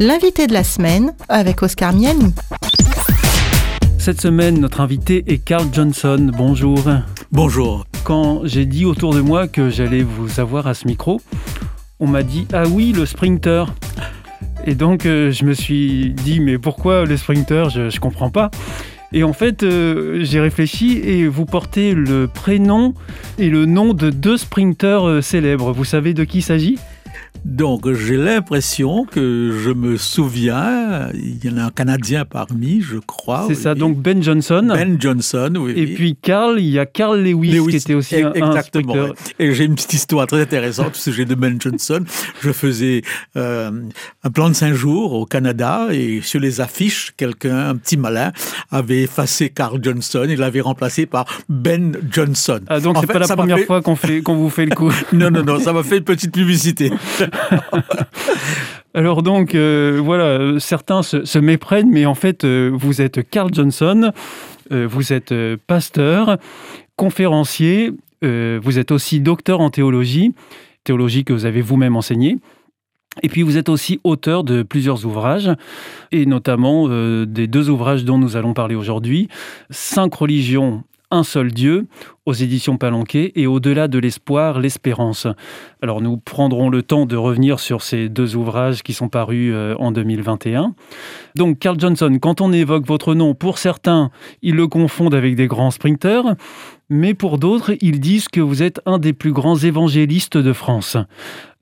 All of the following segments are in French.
L'invité de la semaine avec Oscar Miani. Cette semaine, notre invité est Carl Johnson. Bonjour. Bonjour. Quand j'ai dit autour de moi que j'allais vous avoir à ce micro, on m'a dit Ah oui, le sprinter. Et donc, euh, je me suis dit Mais pourquoi le sprinter? Je ne comprends pas. Et en fait, euh, j'ai réfléchi et vous portez le prénom et le nom de deux sprinteurs euh, célèbres. Vous savez de qui il s'agit? Donc j'ai l'impression que je me souviens, il y en a un Canadien parmi, je crois. C'est ça, donc Ben Johnson. Ben Johnson, oui. Et puis Carl, il y a Carl Lewis, qui était aussi un, exactement, Et j'ai une petite histoire très intéressante au sujet de Ben Johnson. Je faisais euh, un plan de cinq jours au Canada et sur les affiches, quelqu'un, un petit malin, avait effacé Carl Johnson et l'avait remplacé par Ben Johnson. Ah donc c'est pas la première fois qu'on vous fait le coup. non non non, ça m'a fait une petite publicité. Alors donc, euh, voilà, certains se, méprennent, mais en fait, euh, vous êtes Carl Johnson, euh, vous êtes pasteur, conférencier, vous êtes aussi docteur en théologie, théologie que vous avez vous-même enseignée. Et puis vous êtes aussi auteur de plusieurs ouvrages, et notamment des deux ouvrages dont nous allons parler aujourd'hui, Cinq religions un seul Dieu aux éditions Palanquet et Au-delà de l'espoir, l'espérance. Alors nous prendrons le temps de revenir sur ces deux ouvrages qui sont parus euh, en 2021. Donc Carl Johnson, quand on évoque votre nom, pour certains, ils le confondent avec des grands sprinteurs, mais pour d'autres, ils disent que vous êtes un des plus grands évangélistes de France.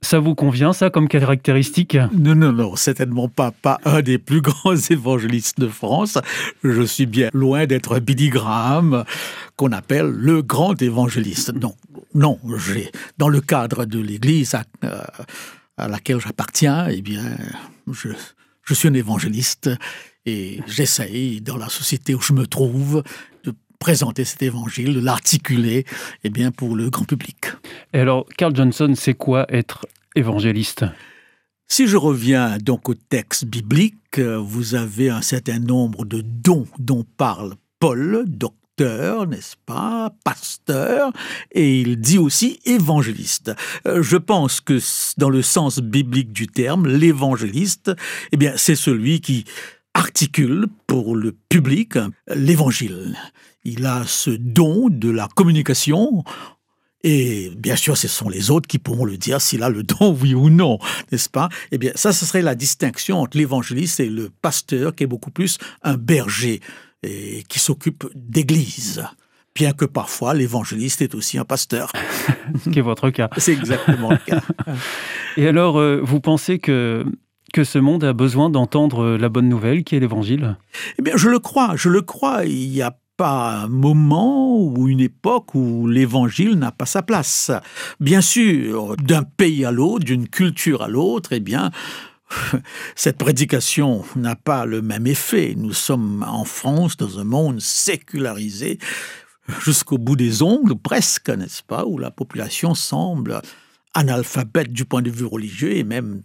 Ça vous convient, ça, comme caractéristique? Non, non, non, certainement pas, pas un des plus grands évangélistes de France. Je suis bien loin d'être Billy Graham, qu'on appelle le grand évangéliste. Non, non, j'ai, dans le cadre de l'Église à, euh, à laquelle j'appartiens, eh bien, je, je suis un évangéliste et j'essaye, dans la société où je me trouve, de présenter cet évangile, de l'articuler eh bien, pour le grand public. Et alors, Carl Johnson, c'est quoi être évangéliste? Si je reviens donc au texte biblique, vous avez un certain nombre de dons dont parle Paul, n'est-ce pas, pasteur, et il dit aussi évangéliste. Euh, je pense que dans le sens biblique du terme, l'évangéliste, eh bien, c'est celui qui articule pour le public l'évangile. Il a ce don de la communication et bien sûr, ce sont les autres qui pourront le dire s'il a le don, oui ou non, n'est-ce pas? Eh bien, ça, ce serait la distinction entre l'évangéliste et le pasteur, qui est beaucoup plus un berger et qui s'occupe d'église. Bien que parfois, l'évangéliste est aussi un pasteur. Ce qui est votre cas. C'est exactement le cas. Et alors, euh, vous pensez que que ce monde a besoin d'entendre la bonne nouvelle qui est l'évangile? Eh bien, je le crois, je le crois. Il y a pas un moment ou une époque où l'évangile n'a pas sa place. Bien sûr, d'un pays à l'autre, d'une culture à l'autre, eh bien, cette prédication n'a pas le même effet. Nous sommes en France dans un monde sécularisé jusqu'au bout des ongles, presque, n'est-ce pas, où la population semble analphabète du point de vue religieux et même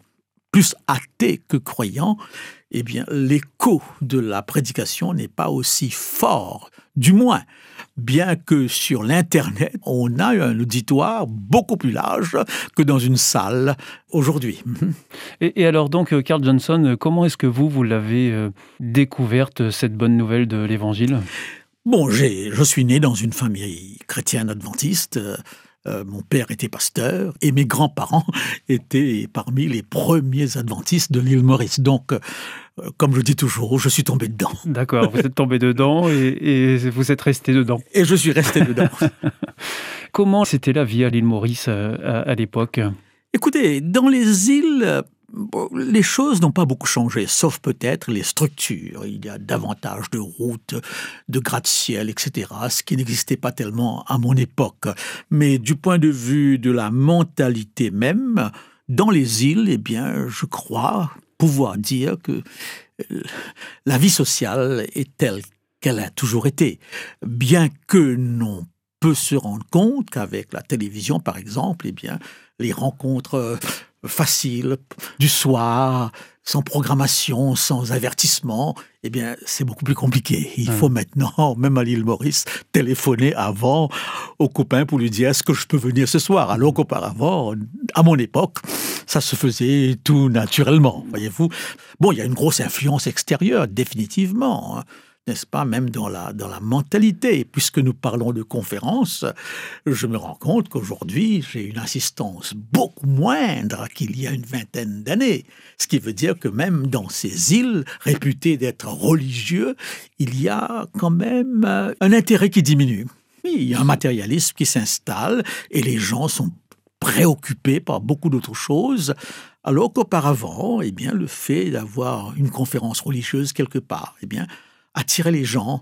plus athée que croyant, eh bien, l'écho de la prédication n'est pas aussi fort, du moins, bien que sur l'Internet, on a un auditoire beaucoup plus large que dans une salle aujourd'hui. Et, alors donc, euh, Carl Johnson, euh, comment est-ce que vous, vous l'avez euh, découverte, cette bonne nouvelle de l'Évangile? Bon, je suis né dans une famille chrétienne adventiste. Euh, mon père était pasteur et mes grands-parents étaient parmi les premiers adventistes de l'île Maurice. Donc, euh, comme je dis toujours, je suis tombé dedans. D'accord, vous êtes tombé dedans et, vous êtes resté dedans. Et je suis resté dedans. Comment c'était la vie à l'île Maurice euh, à l'époque? Écoutez, dans les îles, les choses n'ont pas beaucoup changé, sauf peut-être les structures. Il y a davantage de routes, de gratte-ciel, etc., ce qui n'existait pas tellement à mon époque. Mais du point de vue de la mentalité même, dans les îles, eh bien, je crois pouvoir dire que euh, la vie sociale est telle qu'elle a toujours été, bien que l'on peut se rendre compte qu'avec la télévision, par exemple, eh bien, les rencontres facile, du soir, sans programmation, sans avertissement, eh bien, c'est beaucoup plus compliqué. Il faut maintenant, même à l'île Maurice, téléphoner avant au copain pour lui dire est-ce que je peux venir ce soir? Alors qu'auparavant, à mon époque, ça se faisait tout naturellement, voyez-vous. Bon, il y a une grosse influence extérieure, définitivement. N'est-ce pas, même dans la, dans la mentalité. Puisque nous parlons de conférences, je me rends compte qu'aujourd'hui, j'ai une assistance beaucoup moindre qu'il y a une vingtaine d'années. Ce qui veut dire que même dans ces îles réputées d'être religieux, il y a quand même euh, un intérêt qui diminue. il y a un matérialisme qui s'installe et les gens sont préoccupés par beaucoup d'autres choses, alors qu'auparavant, eh bien, le fait d'avoir une conférence religieuse quelque part, eh bien, attirer les gens.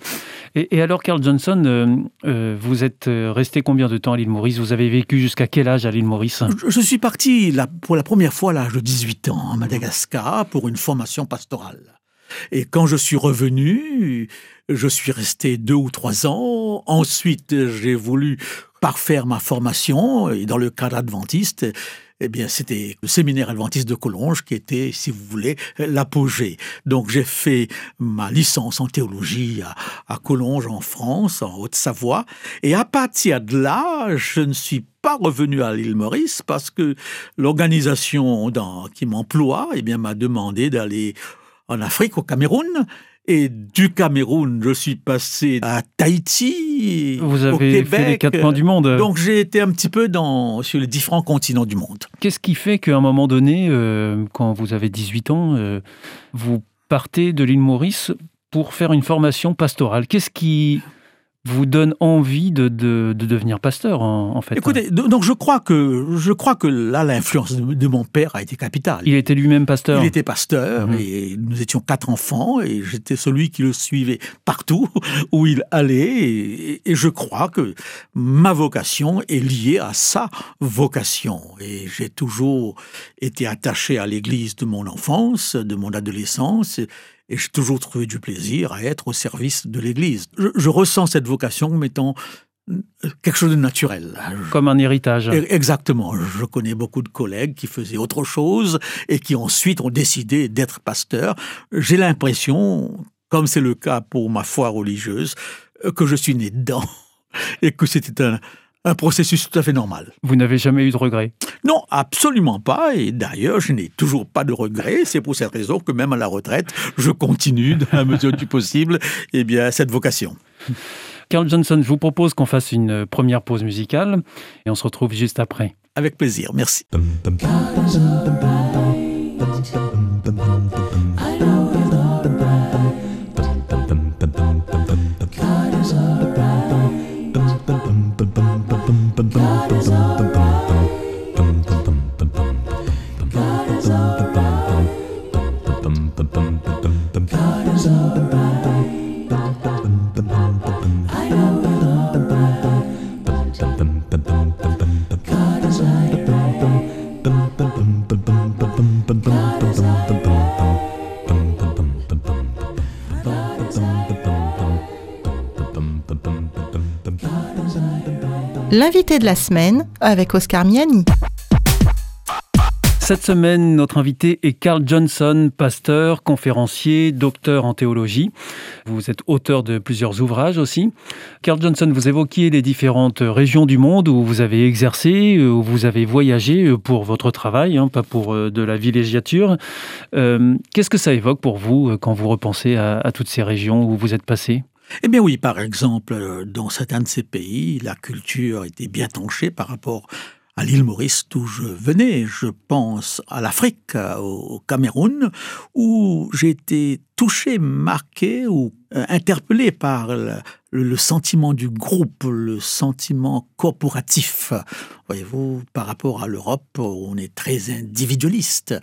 Et, alors, Carl Johnson, euh, euh, vous êtes euh, resté combien de temps à l'île Maurice? Vous avez vécu jusqu'à quel âge à l'île Maurice? Je, suis parti pour la première fois à l'âge de 18 ans à Madagascar pour une formation pastorale. Et quand je suis revenu, je suis resté deux ou trois ans. Ensuite, j'ai voulu parfaire ma formation et dans le cadre adventiste, eh bien, c'était le séminaire adventiste de Collonges qui était, si vous voulez, l'apogée. Donc, j'ai fait ma licence en théologie à, à Collonges, en France, en Haute-Savoie. Et à partir de là, je ne suis pas revenu à l'île Maurice parce que l'organisation qui m'emploie, eh m'a demandé d'aller en Afrique, au Cameroun, et du Cameroun, je suis passé à Tahiti, Vous avez au Québec. fait les quatre coins du monde. Donc j'ai été un petit peu dans, sur les différents continents du monde. Qu'est-ce qui fait qu'à un moment donné, euh, quand vous avez 18 ans, euh, vous partez de l'île Maurice pour faire une formation pastorale? Qu'est-ce qui vous donne envie de, de, devenir pasteur, en, fait. Écoutez, donc je crois que, je crois que là, l'influence de, mon père a été capitale. Il était lui-même pasteur Il était pasteur, mhm. et nous étions quatre enfants, et j'étais celui qui le suivait partout où il allait, et, et, je crois que ma vocation est liée à sa vocation. Et j'ai toujours été attaché à l'église de mon enfance, de mon adolescence, et j'ai toujours trouvé du plaisir à être au service de l'Église. Je, ressens cette vocation comme étant euh, quelque chose de naturel. Comme un héritage. E, exactement. Je connais beaucoup de collègues qui faisaient autre chose et qui ensuite ont décidé d'être pasteurs. J'ai l'impression, comme c'est le cas pour ma foi religieuse, que je suis né dedans et que c'était un, un processus tout à fait normal. Vous n'avez jamais eu de regrets Non, absolument pas. Et d'ailleurs, je n'ai toujours pas de regrets. C'est pour cette raison que même à la retraite, je continue, dans la mesure du possible, eh bien, cette vocation. Carl Johnson, je vous propose qu'on fasse une première pause musicale et on se retrouve juste après. Avec plaisir, merci. L'invité de la semaine avec Oscar Miani. Cette semaine, notre invité est Carl Johnson, pasteur, conférencier, docteur en théologie. Vous êtes auteur de plusieurs ouvrages aussi. Carl Johnson, vous évoquiez les différentes régions du monde où vous avez exercé, où vous avez voyagé pour votre travail, hein, pas pour euh, de la villégiature. Euh, qu'est-ce que ça évoque pour vous euh, quand vous repensez à toutes ces régions où vous êtes passé? Eh bien oui, par exemple, euh, dans certains de ces pays, la culture était bien tranchée par rapport à l'île Maurice d'où je venais. Je pense à l'Afrique, euh, au Cameroun, où j'ai été touché, marqué ou euh, interpellé par le, sentiment du groupe, le sentiment corporatif. Voyez-vous, par rapport à l'Europe, on est très individualiste.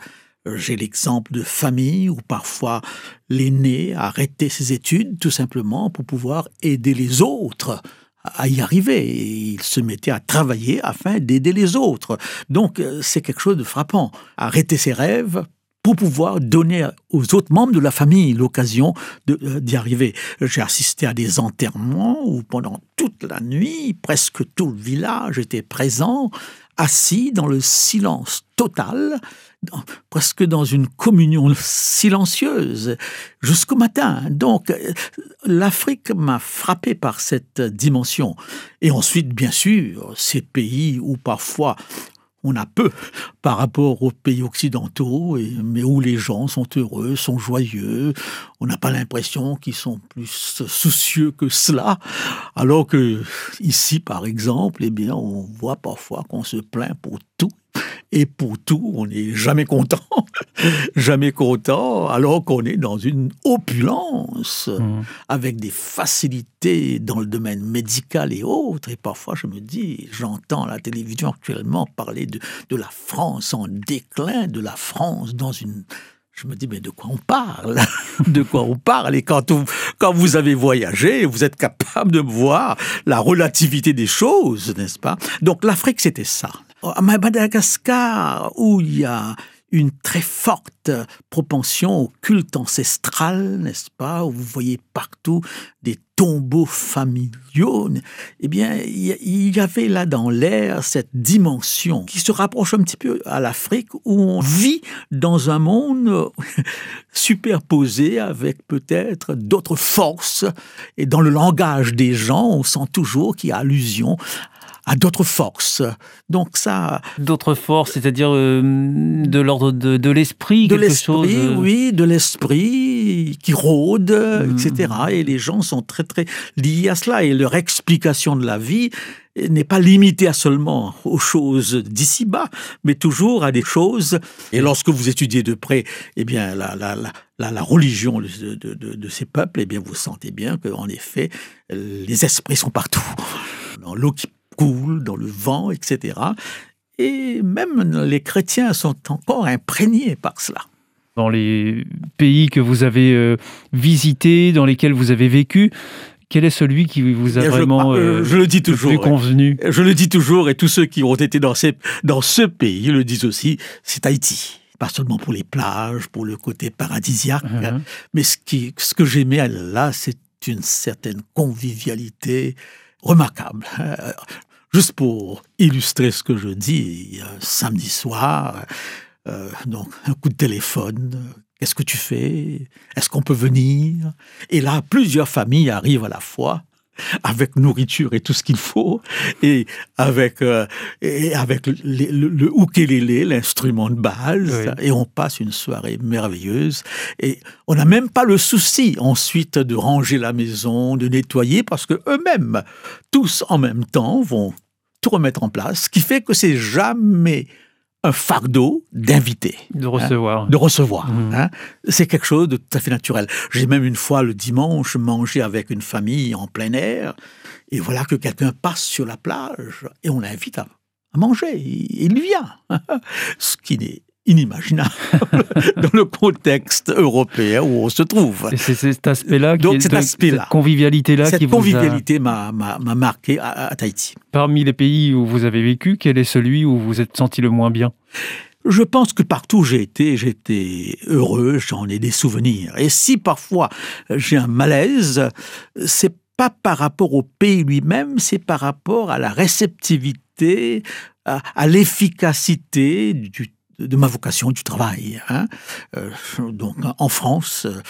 J'ai l'exemple de familles où parfois l'aîné arrêtait ses études tout simplement pour pouvoir aider les autres à y arriver. il se mettait à travailler afin d'aider les autres. Donc euh, c'est quelque chose de frappant. Arrêter ses rêves pour pouvoir donner aux autres membres de la famille l'occasion euh, d'y arriver. J'ai assisté à des enterrements où pendant toute la nuit, presque tout le village était présent assis dans le silence total, presque dans une communion silencieuse, jusqu'au matin. Donc, l'Afrique m'a frappé par cette dimension. Et ensuite, bien sûr, ces pays où parfois on a peu par rapport aux pays occidentaux, mais où les gens sont heureux, sont joyeux. On n'a pas l'impression qu'ils sont plus soucieux que cela, alors que ici, par exemple, eh bien, on voit parfois qu'on se plaint pour tout et pour tout, on n'est jamais content, jamais content, alors qu'on est dans une opulence, mmh. avec des facilités dans le domaine médical et autres. Et parfois, je me dis, j'entends la télévision actuellement parler de, de la France en déclin, de la France dans une je me dis, mais de quoi on parle? De quoi on parle? Et quand, quand vous avez voyagé, vous êtes capable de voir la relativité des choses, n'est-ce pas? Donc l'Afrique, c'était ça. À Madagascar, où il y a une très forte propension au culte ancestral, n'est-ce pas, où vous voyez partout des tombeaux familiaux, eh bien, il y avait là dans l'air cette dimension qui se rapproche un petit peu à l'Afrique, où on vit dans un monde superposé avec peut-être d'autres forces, et dans le langage des gens, on sent toujours qu'il y a allusion à d'autres forces. Donc ça. D'autres forces, c'est-à-dire euh, de l'ordre de, l'esprit, de l'esprit, euh, oui, de l'esprit qui rôde, hmm. etc. Et les gens sont très très liés à cela et leur explication de la vie n'est pas limitée à seulement aux choses d'ici-bas, mais toujours à des choses. Et lorsque vous étudiez de près, eh bien, la, la, la, la religion de, de, de, ces peuples, eh bien, vous sentez bien qu'en effet, les esprits sont partout. Dans l'eau qui coule dans le vent, etc. Et même les chrétiens sont encore imprégnés par cela. Dans les pays que vous avez euh, visités, dans lesquels vous avez vécu, quel est celui qui vous a vraiment euh, je le dis toujours, convenu? Je le dis toujours, et tous ceux qui ont été dans, ces, dans ce pays le disent aussi, c'est Haïti. Pas seulement pour les plages, pour le côté paradisiaque, uh-huh. mais ce, qui, ce que j'aimais là, c'est une certaine convivialité, remarquable. Euh, juste pour illustrer ce que je dis, samedi soir, euh, donc un coup de téléphone, qu'est-ce que tu fais? Est-ce qu'on peut venir? Et là, plusieurs familles arrivent à la fois avec nourriture et tout ce qu'il faut, et avec, euh, et avec le, le, ukulélé, l'instrument de base, et on passe une soirée merveilleuse. Et on n'a même pas le souci ensuite de ranger la maison, de nettoyer, parce que eux-mêmes, tous en même temps, vont tout remettre en place, ce qui fait que c'est jamais un fardeau d'inviter. De recevoir. Hein, de recevoir. Mmh. Hein. C'est quelque chose de tout à fait naturel. J'ai même une fois le dimanche mangé avec une famille en plein air, et voilà que quelqu'un passe sur la plage et on l'invite à, manger. Il vient. Ce qui n'est inimaginable dans le contexte européen où on se trouve. c'est cet aspect-là, Donc cet aspect-là, cette convivialité-là qui convivialité m'a marqué à, Tahiti. Parmi les pays où vous avez vécu, quel est celui où vous êtes senti le moins bien? Je pense que partout où j'ai été, j'étais heureux, j'en ai des souvenirs. Et si parfois j'ai un malaise, c'est pas par rapport au pays lui-même, c'est par rapport à la réceptivité, à, à l'efficacité du de ma vocation du travail. Hein. Euh, donc en France, euh,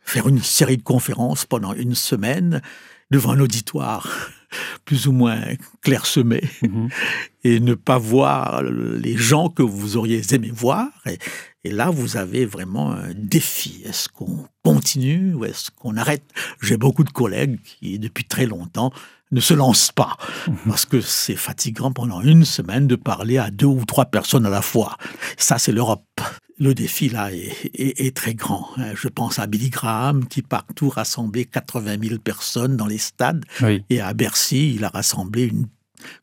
faire une série de conférences pendant une semaine devant un auditoire plus ou moins clairsemé mhm. et ne pas voir les gens que vous auriez aimé voir. Et, et là, vous avez vraiment un défi. Est-ce qu'on continue ou est-ce qu'on arrête? J'ai beaucoup de collègues qui, depuis très longtemps, ne se lancent pas mhm. parce que c'est fatigant pendant une semaine de parler à deux ou trois personnes à la fois. Ça, c'est l'Europe. Le défi là est, très grand. Je pense à Billy Graham qui partout rassemblait 80 000 personnes dans les stades et à Bercy, il a rassemblé une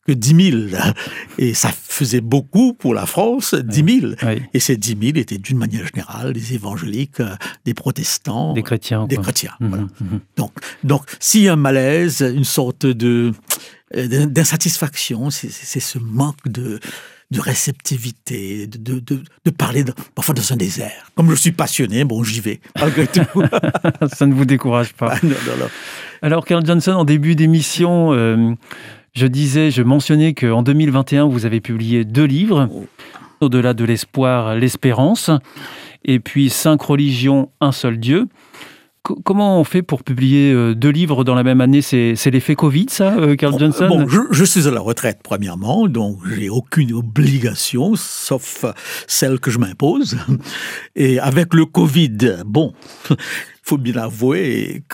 que 10 000. Et ça faisait beaucoup pour la France, 10 000. Et ces 10 000 étaient d'une manière générale des évangéliques, euh, des protestants. Des chrétiens. Des chrétiens. Mhm, mhm. Donc, donc s'il y a un malaise, une sorte de euh, d'insatisfaction, c'est ce manque de, de réceptivité, de, de, de parler parfois dans un désert. Comme je suis passionné, bon, j'y vais, malgré tout. Ça ne vous décourage pas. Ah, Alors, Carl Johnson, en début d'émission, euh, Je disais, je mentionnais qu'en 2021, vous avez publié deux livres, Au-delà de l'espoir, l'espérance, et puis Cinq religions, un seul Dieu. comment on fait pour publier euh, deux livres dans la même année? C'est l'effet Covid, ça, euh, Carl Johnson? Bon, je, je, suis à la retraite, premièrement, donc j'ai aucune obligation, sauf celle que je m'impose. Et avec le Covid, bon, il faut bien avouer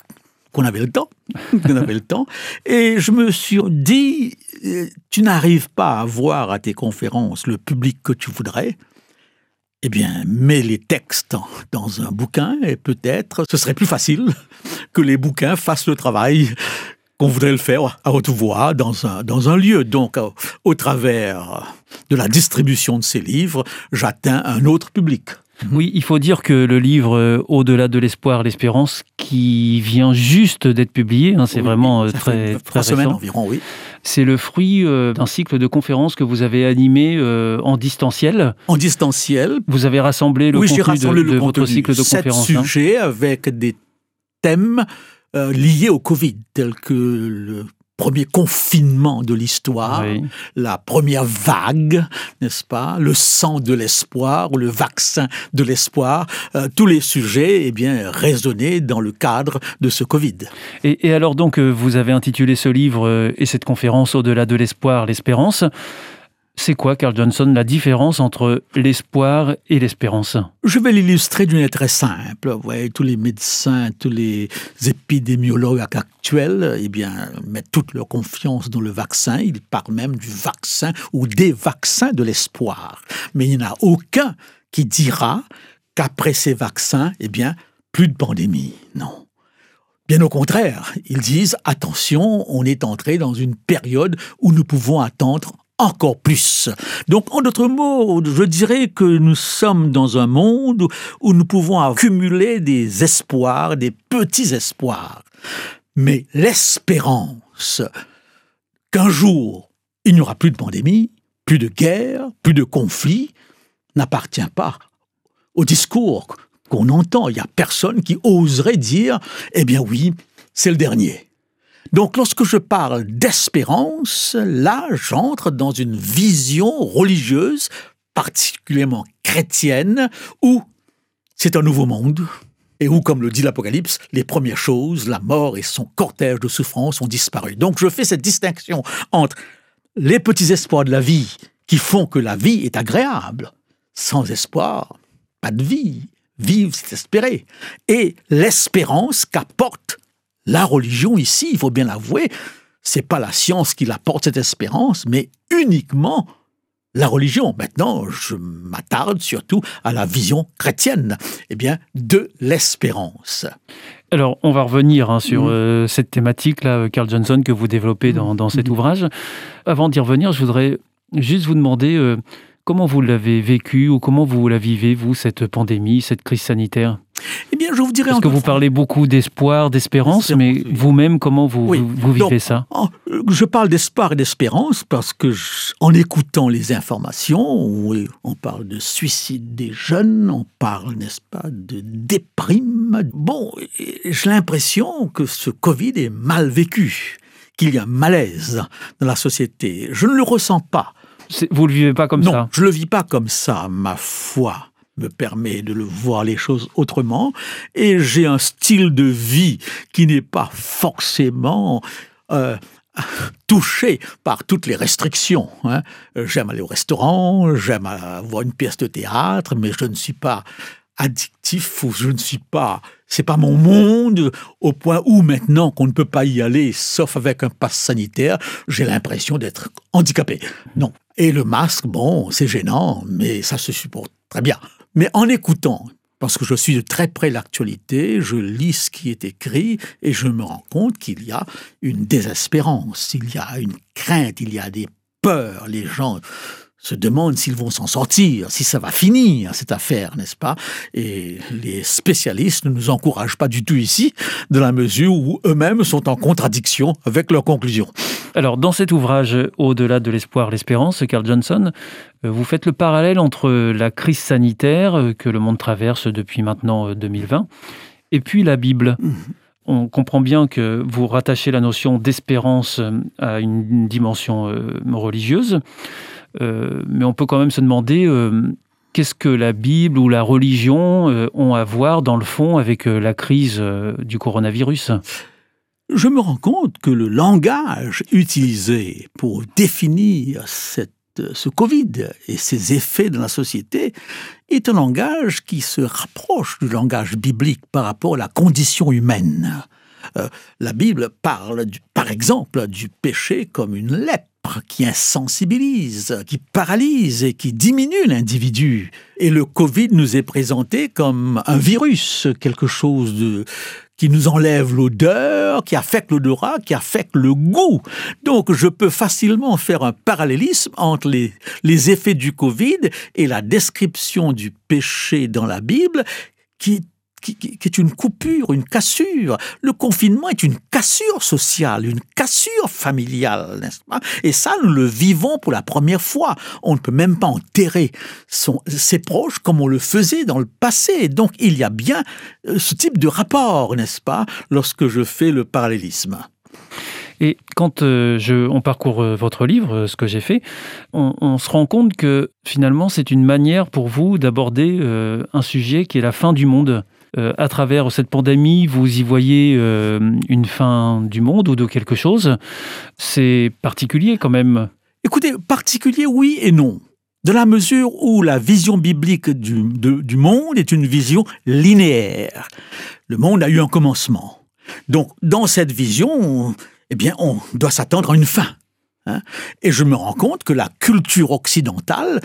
qu'on avait le temps, avait le temps. Et je me suis dit, euh, tu n'arrives pas à voir à tes conférences le public que tu voudrais. Eh bien, mets les textes dans un bouquin et peut-être ce serait plus facile que les bouquins fassent le travail qu'on voudrait le faire à haute voix dans un, dans un lieu. Donc, au travers de la distribution de ces livres, j'atteins un autre public. Oui, il faut dire que le livre euh, Au-delà de l'espoir, l'espérance, qui vient juste d'être publié, hein, c'est vraiment euh, très, fait trois semaines environ, oui. C'est le fruit euh, d'un cycle de conférences que vous avez animé en distanciel. En distanciel. Vous avez rassemblé le oui, contenu rassemblé de, le votre cycle de conférences. Sept sujets avec des thèmes liés au Covid, tels que le premier confinement de l'histoire, la première vague, n'est-ce pas, le sang de l'espoir ou le vaccin de l'espoir, euh, tous les sujets, eh bien, résonnaient dans le cadre de ce Covid. Et, et alors donc, euh, vous avez intitulé ce livre euh, et cette conférence Au-delà de l'espoir, l'espérance. C'est quoi, Carl Johnson, la différence entre l'espoir et l'espérance? Je vais l'illustrer d'une manière très simple. Vous voyez, tous les médecins, tous les épidémiologues actuels, eh bien, mettent toute leur confiance dans le vaccin. Ils parlent même du vaccin ou des vaccins de l'espoir. Mais il n'y en a aucun qui dira qu'après ces vaccins, eh bien, plus de pandémie. Non. Bien au contraire, ils disent attention, on est entré dans une période où nous pouvons attendre encore plus. Donc, en d'autres mots, je dirais que nous sommes dans un monde où nous pouvons accumuler des espoirs, des petits espoirs. Mais l'espérance qu'un jour, il n'y aura plus de pandémie, plus de guerre, plus de conflits, n'appartient pas au discours qu'on entend. Il n'y a personne qui oserait dire, eh bien oui, c'est le dernier. Donc lorsque je parle d'espérance, là j'entre dans une vision religieuse, particulièrement chrétienne, où c'est un nouveau monde, et où, comme le dit l'Apocalypse, les premières choses, la mort et son cortège de souffrances ont disparu. Donc je fais cette distinction entre les petits espoirs de la vie qui font que la vie est agréable. Sans espoir, pas de vie. Vivre, c'est espérer. Et l'espérance qu'apporte la religion ici, il faut bien l'avouer, c'est pas la science qui apporte cette espérance, mais uniquement la religion. Maintenant, je m'attarde surtout à la vision chrétienne, eh bien, de l'espérance. Alors, on va revenir hein, sur mm. euh, cette thématique-là, Carl Johnson, que vous développez dans, dans cet mm. ouvrage. Avant d'y revenir, je voudrais juste vous demander euh, comment vous l'avez vécu ou comment vous la vivez, vous, cette pandémie, cette crise sanitaire? Eh bien, je vous dirais. Parce que vous parlez beaucoup d'espoir, d'espérance, mais vous-même, comment vous, vous, vivez ça Je parle d'espoir et d'espérance parce que, en écoutant les informations, on parle de suicide des jeunes, on parle, n'est-ce pas, de déprime. Bon, j'ai l'impression que ce Covid est mal vécu, qu'il y a un malaise dans la société. Je ne le ressens pas. Vous ne le vivez pas comme ça Non, je ne le vis pas comme ça, ma foi me permet de le voir les choses autrement et j'ai un style de vie qui n'est pas forcément euh, touché par toutes les restrictions. Hein. J'aime aller au restaurant, j'aime voir une pièce de théâtre, mais je ne suis pas addictif ou je ne suis pas c'est pas mon monde au point où maintenant qu'on ne peut pas y aller sauf avec un pass sanitaire, j'ai l'impression d'être handicapé. Non. Et le masque, bon, c'est gênant, mais ça se supporte très bien. Mais en écoutant, parce que je suis de très près l'actualité, je lis ce qui est écrit et je me rends compte qu'il y a une désespérance, il y a une crainte, il y a des peurs. Les gens se demandent s'ils vont s'en sortir, si ça va finir cette affaire, n'est-ce pas? Et les spécialistes ne nous encouragent pas du tout ici, de la mesure où eux-mêmes sont en contradiction avec leurs conclusions. Alors, dans cet ouvrage, Au-delà de l'espoir, l'espérance, Carl Johnson, euh, vous faites le parallèle entre la crise sanitaire euh, que le monde traverse depuis maintenant 2020 euh, et puis la Bible. Mhm. on comprend bien que vous rattachez la notion d'espérance à une dimension religieuse, mais on peut quand même se demander qu'est-ce que la Bible ou la religion ont à voir dans le fond avec la crise du coronavirus? Je me rends compte que le langage utilisé pour définir cette, ce Covid et ses effets dans la société est un langage qui se rapproche du langage biblique par rapport à la condition humaine. Euh, la Bible parle, par exemple, du péché comme une lèpre qui insensibilise, qui paralyse et qui diminue l'individu. Et le Covid nous est présenté comme un virus, quelque chose de, qui nous enlève l'odeur, qui affecte l'odorat, qui affecte le goût. Donc je peux facilement faire un parallélisme entre les, les effets du Covid et la description du péché dans la Bible qui qui, est une coupure, une cassure. Le confinement est une cassure sociale, une cassure familiale, n'est-ce pas? Et ça, nous le vivons pour la première fois. On ne peut même pas enterrer son, ses proches comme on le faisait dans le passé. Donc, il y a bien euh, ce type de rapport, n'est-ce pas, lorsque je fais le parallélisme. Et quand euh, on parcourt euh, votre livre, ce que j'ai fait, on, se rend compte que finalement c'est une manière pour vous d'aborder un sujet qui est la fin du monde. Euh, à travers cette pandémie, vous y voyez euh, une fin du monde ou de quelque chose. C'est particulier quand même. Écoutez, particulier oui et non. De la mesure où la vision biblique du, monde est une vision linéaire. Le monde a eu un commencement. Donc, dans cette vision, eh bien, on doit s'attendre à une fin. Hein. Et je me rends compte que la culture occidentale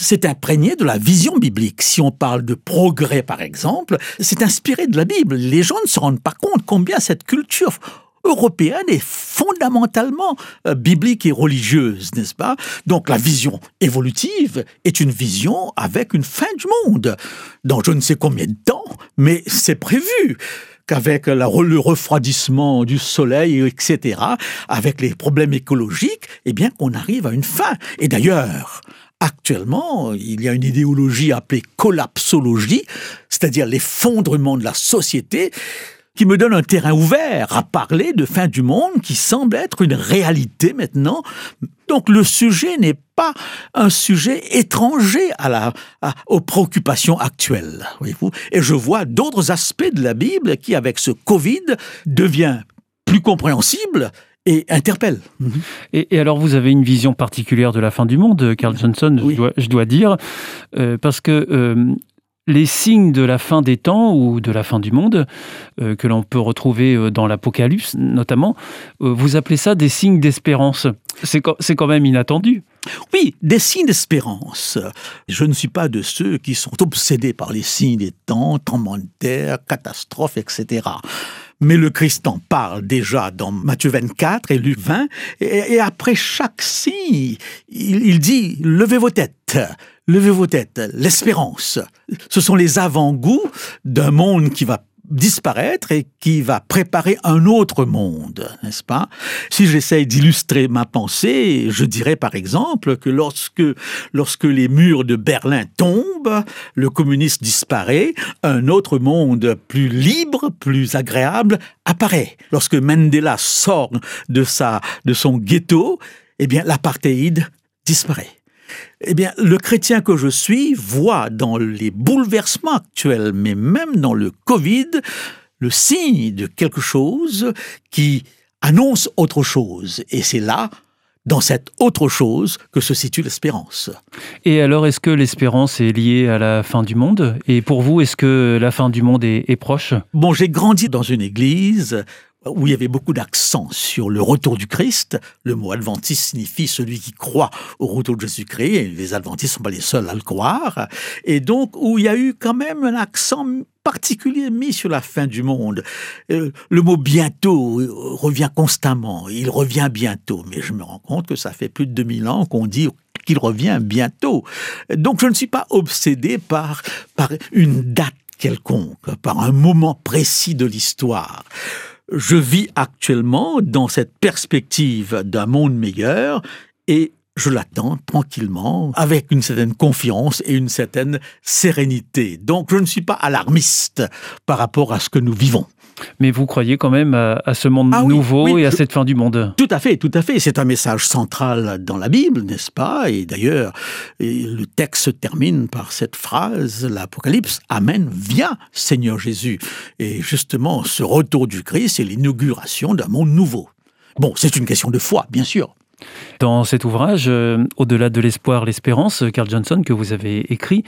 c'est imprégné de la vision biblique. Si on parle de progrès, par exemple, c'est inspiré de la Bible. Les gens ne se rendent pas compte combien cette culture européenne est fondamentalement euh, biblique et religieuse, n'est-ce pas? Donc la vision évolutive est une vision avec une fin du monde, dans je ne sais combien de temps, mais c'est prévu qu'avec le refroidissement du soleil, etc., avec les problèmes écologiques, eh bien qu'on arrive à une fin. Et d'ailleurs, Actuellement, il y a une idéologie appelée collapsologie, c'est-à-dire l'effondrement de la société, qui me donne un terrain ouvert à parler de fin du monde qui semble être une réalité maintenant. Donc le sujet n'est pas un sujet étranger à la, aux préoccupations actuelles. Voyez-vous Et je vois d'autres aspects de la Bible qui, avec ce Covid, devient plus compréhensible et interpelle. Mhm. Et, alors, vous avez une vision particulière de la fin du monde, Carl Johnson, je, dois, dire, euh, parce que euh, les signes de la fin des temps ou de la fin du monde, euh, que l'on peut retrouver dans l'Apocalypse notamment, vous appelez ça des signes d'espérance. C'est quand même inattendu. Oui, des signes d'espérance. Je ne suis pas de ceux qui sont obsédés par les signes des temps, tremblements de terre, catastrophes, etc. Mais le Christ en parle déjà dans Matthieu 24 et Luc 20. Et, après chaque signe, il dit, levez vos têtes, levez vos têtes, l'espérance. Ce sont les avant-goûts d'un monde qui va disparaître et qui va préparer un autre monde, n'est-ce pas? Si j'essaye d'illustrer ma pensée, je dirais par exemple que lorsque, lorsque les murs de Berlin tombent, le communisme disparaît, un autre monde plus libre, plus agréable apparaît. Lorsque Mandela sort de, sa, de son ghetto, eh bien l'apartheid disparaît. Eh bien, le chrétien que je suis voit dans les bouleversements actuels, mais même dans le Covid, le signe de quelque chose qui annonce autre chose. Et c'est là, dans cette autre chose, que se situe l'espérance. Et alors, est-ce que l'espérance est liée à la fin du monde? Et pour vous, est-ce que la fin du monde est, est proche? Bon, j'ai grandi dans une église où il y avait beaucoup d'accent sur le retour du Christ. Le mot adventiste signifie celui qui croit au retour de Jésus-Christ, et les adventistes ne sont pas les seuls à le croire. Et donc, où il y a eu quand même un accent particulier mis sur la fin du monde. Euh, le mot bientôt revient constamment, il revient bientôt, mais je me rends compte que ça fait plus de 2000 ans qu'on dit qu'il revient bientôt. Donc je ne suis pas obsédé par, par une date quelconque, par un moment précis de l'histoire je vis actuellement dans cette perspective d'un monde meilleur et je l'attends tranquillement, avec une certaine confiance et une certaine sérénité. Donc je ne suis pas alarmiste par rapport à ce que nous vivons. Mais vous croyez quand même à, ce monde ah nouveau et à cette fin du monde? Tout à fait, tout à fait. C'est un message central dans la Bible, n'est-ce pas? Et d'ailleurs, le texte se termine par cette phrase, l'Apocalypse, Amen, viens Seigneur Jésus. Et justement, ce retour du Christ, c'est l'inauguration d'un monde nouveau. Bon, c'est une question de foi, bien sûr. Dans cet ouvrage, euh, Au-delà de l'espoir, l'espérance, Carl Johnson, que vous avez écrit,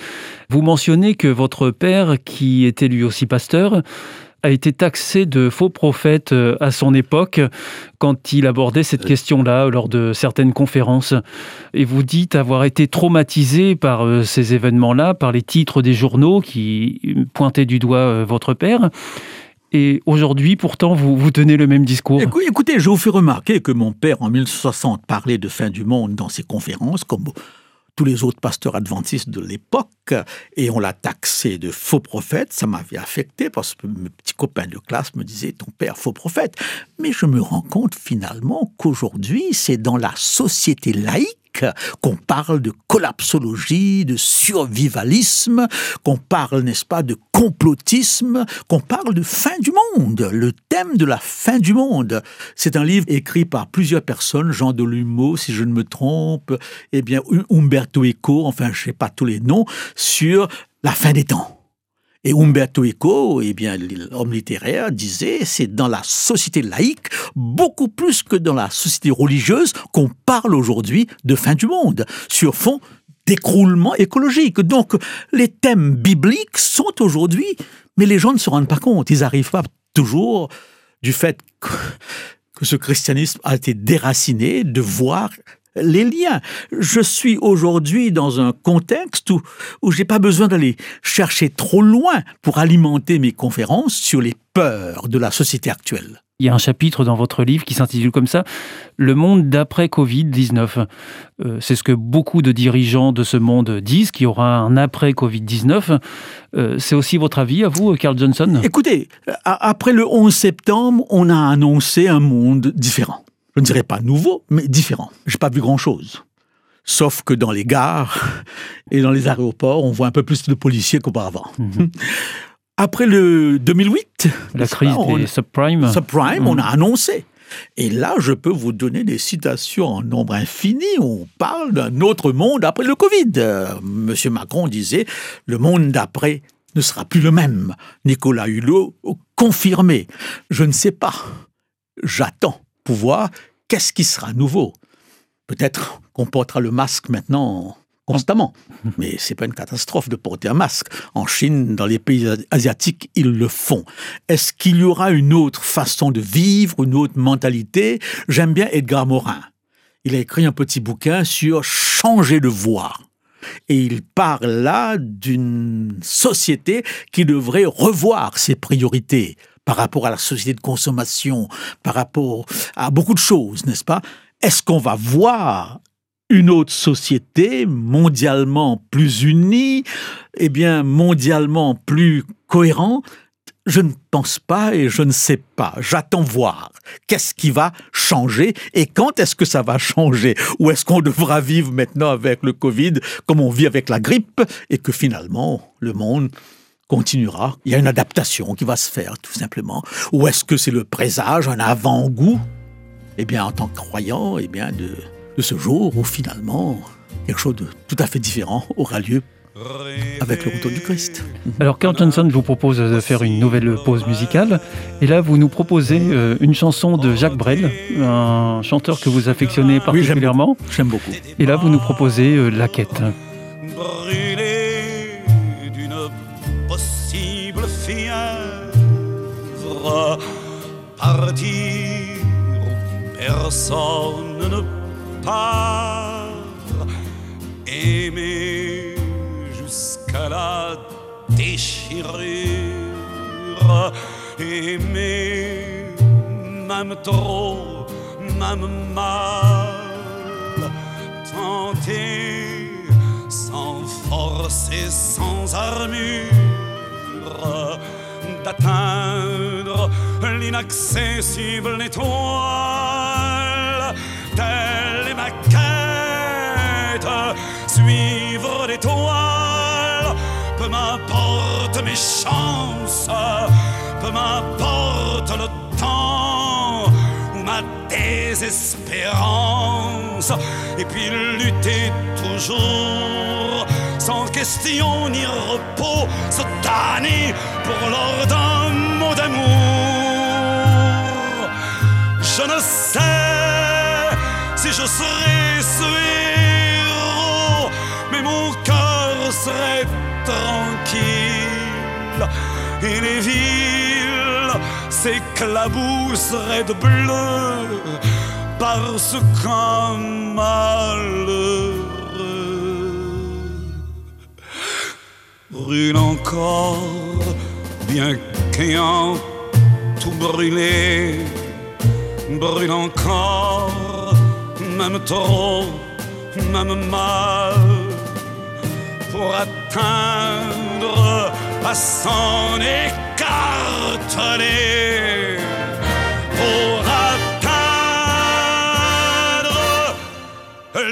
vous mentionnez que votre père, qui était lui aussi pasteur, a été taxé de faux prophète euh, à son époque quand il abordait cette question-là lors de certaines conférences. Et vous dites avoir été traumatisé par euh, ces événements-là, par les titres des journaux qui pointaient du doigt votre père. Et aujourd'hui, pourtant, vous, vous tenez le même discours. Écoutez, je vous fais remarquer que mon père, en 1960, parlait de fin du monde dans ses conférences, comme tous les autres pasteurs adventistes de l'époque, et on l'a taxé de faux prophète. Ça m'avait affecté parce que mes petits copains de classe me disaient ton père faux prophète. Mais je me rends compte finalement qu'aujourd'hui, c'est dans la société laïque qu'on parle de collapsologie, de survivalisme, qu'on parle, n'est-ce pas, de complotisme, qu'on parle de fin du monde, le thème de la fin du monde. C'est un livre écrit par plusieurs personnes, Jean Delumeau, si je ne me trompe, eh bien, Umberto Eco, enfin, je ne sais pas tous les noms, sur la fin des temps. Et Umberto Eco, eh bien, l'homme littéraire, disait, c'est dans la société laïque, beaucoup plus que dans la société religieuse, qu'on parle aujourd'hui de fin du monde, sur fond d'écroulement écologique. Donc, les thèmes bibliques sont aujourd'hui, mais les gens ne se rendent pas compte. Ils n'arrivent pas toujours du fait que ce christianisme a été déraciné, de voir les liens. Je suis aujourd'hui dans un contexte où, où j'ai pas besoin d'aller chercher trop loin pour alimenter mes conférences sur les peurs de la société actuelle. Il y a un chapitre dans votre livre qui s'intitule comme ça Le monde d'après Covid-19. Euh, c'est ce que beaucoup de dirigeants de ce monde disent, qu'il y aura un après Covid-19. Euh, c'est aussi votre avis à vous, Carl Johnson? Écoutez, après le 11 septembre, on a annoncé un monde différent je ne dirais pas nouveau, mais différent. J'ai pas vu grand-chose. Sauf que dans les gares et dans les aéroports, on voit un peu plus de policiers qu'auparavant. Mhm. Après le 2008, la crise des subprimes, subprime on a mhm. annoncé. Et là, je peux vous donner des citations en nombre infini. On parle d'un autre monde après le Covid. Euh, Monsieur Macron disait le monde d'après ne sera plus le même. Nicolas Hulot confirmé. Je ne sais pas. J'attends pouvoir, qu'est-ce qui sera nouveau? Peut-être qu'on portera le masque maintenant constamment. Mais c'est pas une catastrophe de porter un masque. En Chine, dans les pays asiatiques, ils le font. Est-ce qu'il y aura une autre façon de vivre, une autre mentalité? J'aime bien Edgar Morin. Il a écrit un petit bouquin sur changer de voie. Et il parle là d'une société qui devrait revoir ses priorités, par rapport à la société de consommation, par rapport à beaucoup de choses, n'est-ce pas? Est-ce qu'on va voir une autre société mondialement plus unie, eh bien mondialement plus cohérente? Je ne pense pas et je ne sais pas. J'attends voir. Qu'est-ce qui va changer et quand est-ce que ça va changer? Ou est-ce qu'on devra vivre maintenant avec le Covid comme on vit avec la grippe et que finalement le monde continuera. Il y a une adaptation qui va se faire, tout simplement. Ou est-ce que c'est le présage, un avant-goût? Eh bien, en tant que croyant, eh bien, de, de ce jour où finalement quelque chose de tout à fait différent aura lieu avec le retour du Christ. Alors Carl Johnson vous propose de faire une nouvelle pause musicale et là vous nous proposez euh, une chanson de Jacques Brel, un chanteur que vous affectionnez particulièrement. Oui, j'aime beaucoup. Et là vous nous proposez euh, La Quête. Partir où personne ne part, aimer jusqu'à la déchirure, aimer même trop, même mal, tenter sans force et sans armure d'atteindre l'inaccessible étoile. Telle est ma quête suivre l'étoile. Peu m'importe mes chances, peu m'importe le temps ou ma désespérance. Et puis lutter toujours sans question ni repos, se tanner pour l'ordre d'un mot d'amour. Je ne sais si je serai ce héros, mais mon cœur serait tranquille et les villes s'éclabousseraient de bleu parce qu'un malheureux brûle encore, bien qu'ayant tout brûlé, brûle encore, même trop, même mal, pour atteindre à s'en écarteler, pour atteindre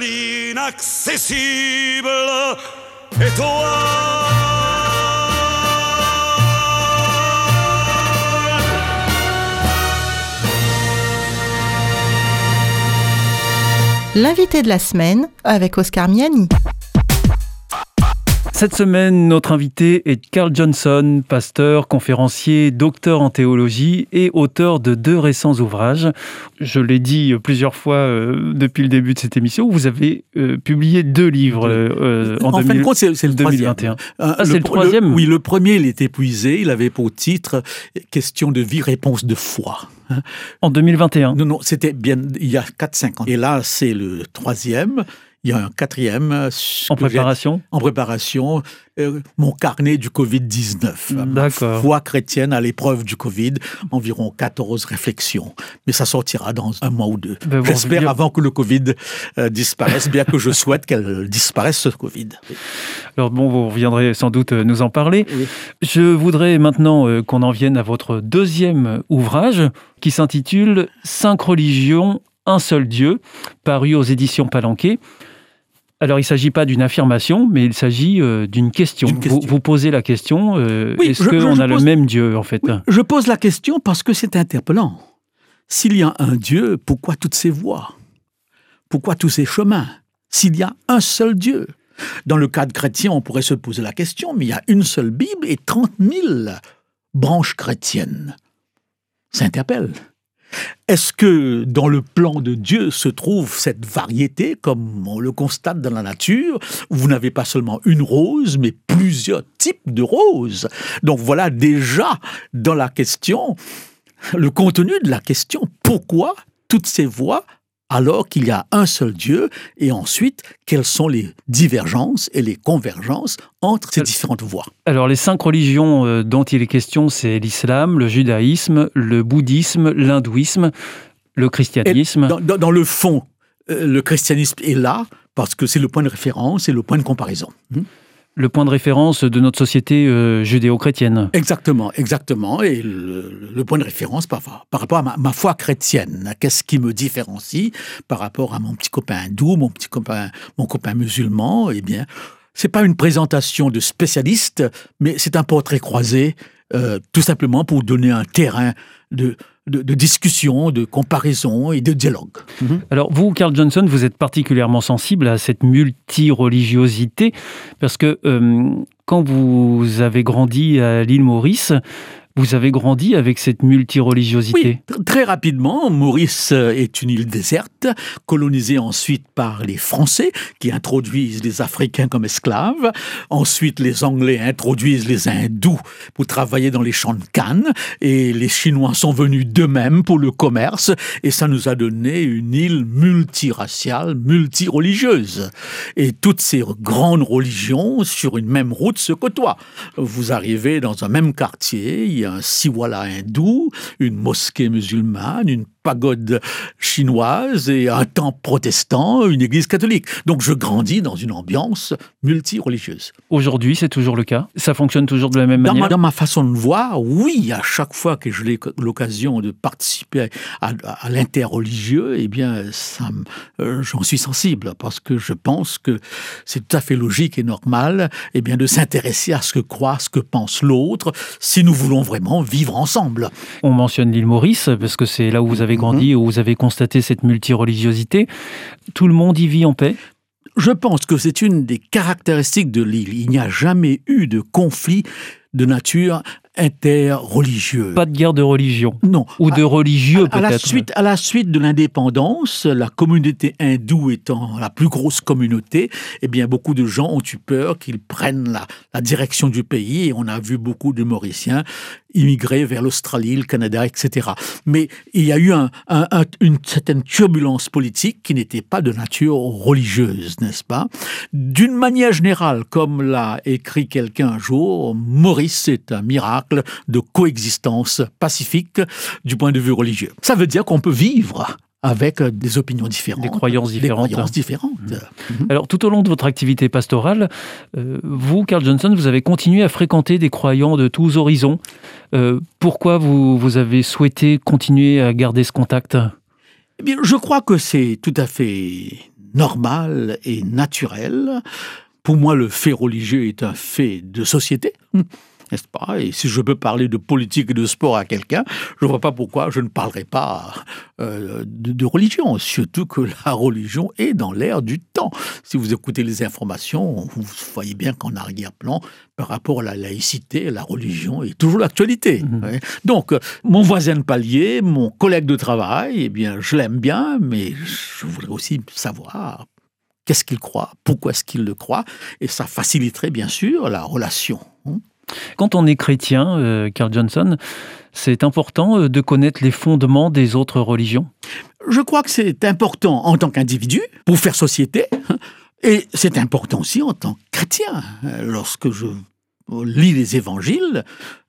l'inaccessible étoile. L'invité de la semaine avec Oscar Miani. Cette semaine, notre invité est Carl Johnson, pasteur, conférencier, docteur en théologie et auteur de deux récents ouvrages. Je l'ai dit plusieurs fois euh, depuis le début de cette émission, vous avez euh, publié deux livres euh, en, en fin de compte, c'est le 2021. troisième. Ah, c'est le troisième Oui, le premier, il est épuisé. Il avait pour titre Question de vie, réponse de foi. En 2021. Non, non, c'était bien il y a 4-5 ans. Et là, c'est le troisième. Il y a un quatrième. euh, En préparation? En préparation. euh, mon carnet du Covid-19. Ma D'accord. Foi chrétienne à l'épreuve du Covid. Environ 14 réflexions. Mais ça sortira dans un mois ou deux. Ben, J'espère avant que le Covid euh, disparaisse, bien que je souhaite qu'elle disparaisse, ce Covid. Alors bon, vous reviendrez sans doute nous en parler. Oui. Je voudrais maintenant qu'on en vienne à votre deuxième ouvrage qui s'intitule Cinq religions, un seul Dieu, paru aux éditions Palanquet. Alors, il ne s'agit pas d'une affirmation, mais il s'agit euh, d'une question. Vous, vous posez la question, euh, Oui, est-ce qu'on a le même Dieu, en fait Oui, je pose la question parce que c'est interpellant. S'il y a un Dieu, pourquoi toutes ces voies? Pourquoi tous ces chemins? S'il y a un seul Dieu? Dans le cadre chrétien, on pourrait se poser la question, mais il y a une seule Bible et 30 000 branches chrétiennes. Ça interpelle. Est-ce que dans le plan de Dieu se trouve cette variété, comme on le constate dans la nature, où vous n'avez pas seulement une rose, mais plusieurs types de roses. Donc voilà déjà dans la question, le contenu de la question, pourquoi toutes ces voies alors qu'il y a un seul Dieu Et ensuite, quelles sont les divergences et les convergences entre ces différentes voies? Alors, les cinq religions euh, dont il est question, c'est l'islam, le judaïsme, le bouddhisme, l'hindouisme, le christianisme. dans, dans- dans le fond, euh, le christianisme est là parce que c'est le point de référence et le point de comparaison. Le point de référence de notre société euh, judéo-chrétienne. Exactement, exactement. Et le, point de référence par, par rapport à ma, ma foi chrétienne, qu'est-ce qui me différencie par rapport à mon petit copain hindou, mon petit copain, mon copain musulman? Eh bien, c'est pas une présentation de spécialiste, mais c'est un portrait croisé, euh, tout simplement pour donner un terrain de, de, de discussion, de comparaison et de dialogue. Alors vous, Carl Johnson, vous êtes particulièrement sensible à cette multireligiosité parce que euh, quand vous avez grandi à l'île Maurice, vous avez grandi avec cette multireligiosité. Oui, tr- très rapidement, Maurice euh, est une île déserte, colonisée ensuite par les Français, qui introduisent les Africains comme esclaves. Ensuite, les Anglais introduisent les Hindous pour travailler dans les champs de canne. Et les Chinois sont venus d'eux-mêmes pour le commerce. Et ça nous a donné une île multiraciale, multireligieuse. Et toutes ces grandes religions, sur une même route, se côtoient. Vous arrivez dans un même quartier, un siwala hindou, une mosquée musulmane, une pagode chinoise et un temple protestant, une église catholique. Donc je grandis dans une ambiance multireligieuse. Aujourd'hui, c'est toujours le cas? Ça fonctionne toujours de la même Dans manière? ma, dans ma façon de voir, oui, à chaque fois que j'ai l'occasion de participer à, à l'interreligieux, eh bien, euh, j'en suis sensible parce que je pense que c'est tout à fait logique et normal, eh bien, de s'intéresser à ce que croit, ce que pense l'autre, si nous voulons vraiment vivre ensemble. On mentionne l'île Maurice, parce que c'est là où vous avez grandi, où vous avez constaté cette multireligiosité. Tout le monde y vit en paix? Je pense que c'est une des caractéristiques de l'île. Il n'y a jamais eu de conflit de nature interreligieuse. Pas de guerre de religion non. Ou de religieux, à, à la peut-être suite, à la suite de l'indépendance, la communauté hindoue étant la plus grosse communauté, eh bien, beaucoup de gens ont eu peur qu'ils prennent la, la direction du pays et on a vu beaucoup de Mauriciens immigrer vers l'Australie, le Canada, etc. Mais il y a eu un- un- un- une certaine turbulence politique qui n'était pas de nature religieuse, n'est-ce pas? D'une manière générale, comme l'a écrit quelqu'un un jour, Maurice est un miracle de coexistence pacifique du point de vue religieux. Ça veut dire qu'on peut vivre avec des opinions différentes. Des croyances différentes. Des croyances différentes. Alors, tout au long de votre activité pastorale, euh, vous, Carl Johnson, vous avez continué à fréquenter des croyants de tous horizons. Euh, pourquoi vous, vous avez souhaité continuer à garder ce contact? Eh bien, je crois que c'est tout à fait normal et naturel. Pour moi, le fait religieux est un fait de société. N'est-ce pas? Et si je peux parler de politique et de sport à quelqu'un, je ne vois pas pourquoi je ne parlerai pas euh, de, de religion. Surtout que la religion est dans l'air du temps. Si vous écoutez les informations, vous voyez bien qu'en arrière-plan, par rapport à la laïcité, la religion est toujours l'actualité. Mhm. ouais. Donc, euh, mon voisin de palier, mon collègue de travail, eh bien, je l'aime bien, mais je voudrais aussi savoir qu'est-ce qu'il croit, pourquoi est-ce qu'il le croit, et ça faciliterait bien sûr la relation. Quand on est chrétien, euh, Carl Johnson, c'est important euh, de connaître les fondements des autres religions? Je crois que c'est important en tant qu'individu pour faire société, hein, et c'est important aussi en tant que chrétien. Lorsque je lis les évangiles,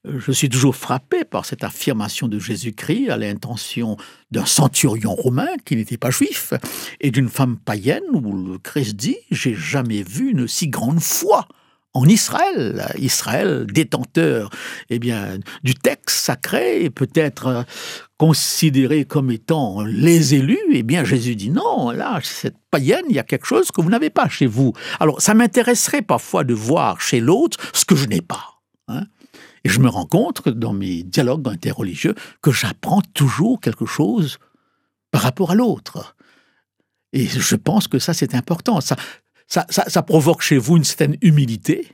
je suis toujours frappé par cette affirmation de Jésus-Christ à l'intention d'un centurion romain qui n'était pas juif et d'une femme païenne où le Christ dit J'ai jamais vu une si grande foi en Israël, Israël détenteur eh bien, du texte sacré, peut-être euh, considéré comme étant les élus, eh bien Jésus dit non, là, cette païenne, il y a quelque chose que vous n'avez pas chez vous. Alors, ça m'intéresserait parfois de voir chez l'autre ce que je n'ai pas. hein. Et je me rends compte dans mes dialogues interreligieux, que j'apprends toujours quelque chose par rapport à l'autre. Et je pense que ça, c'est important. Ça, ça, ça, ça provoque chez vous une certaine humilité,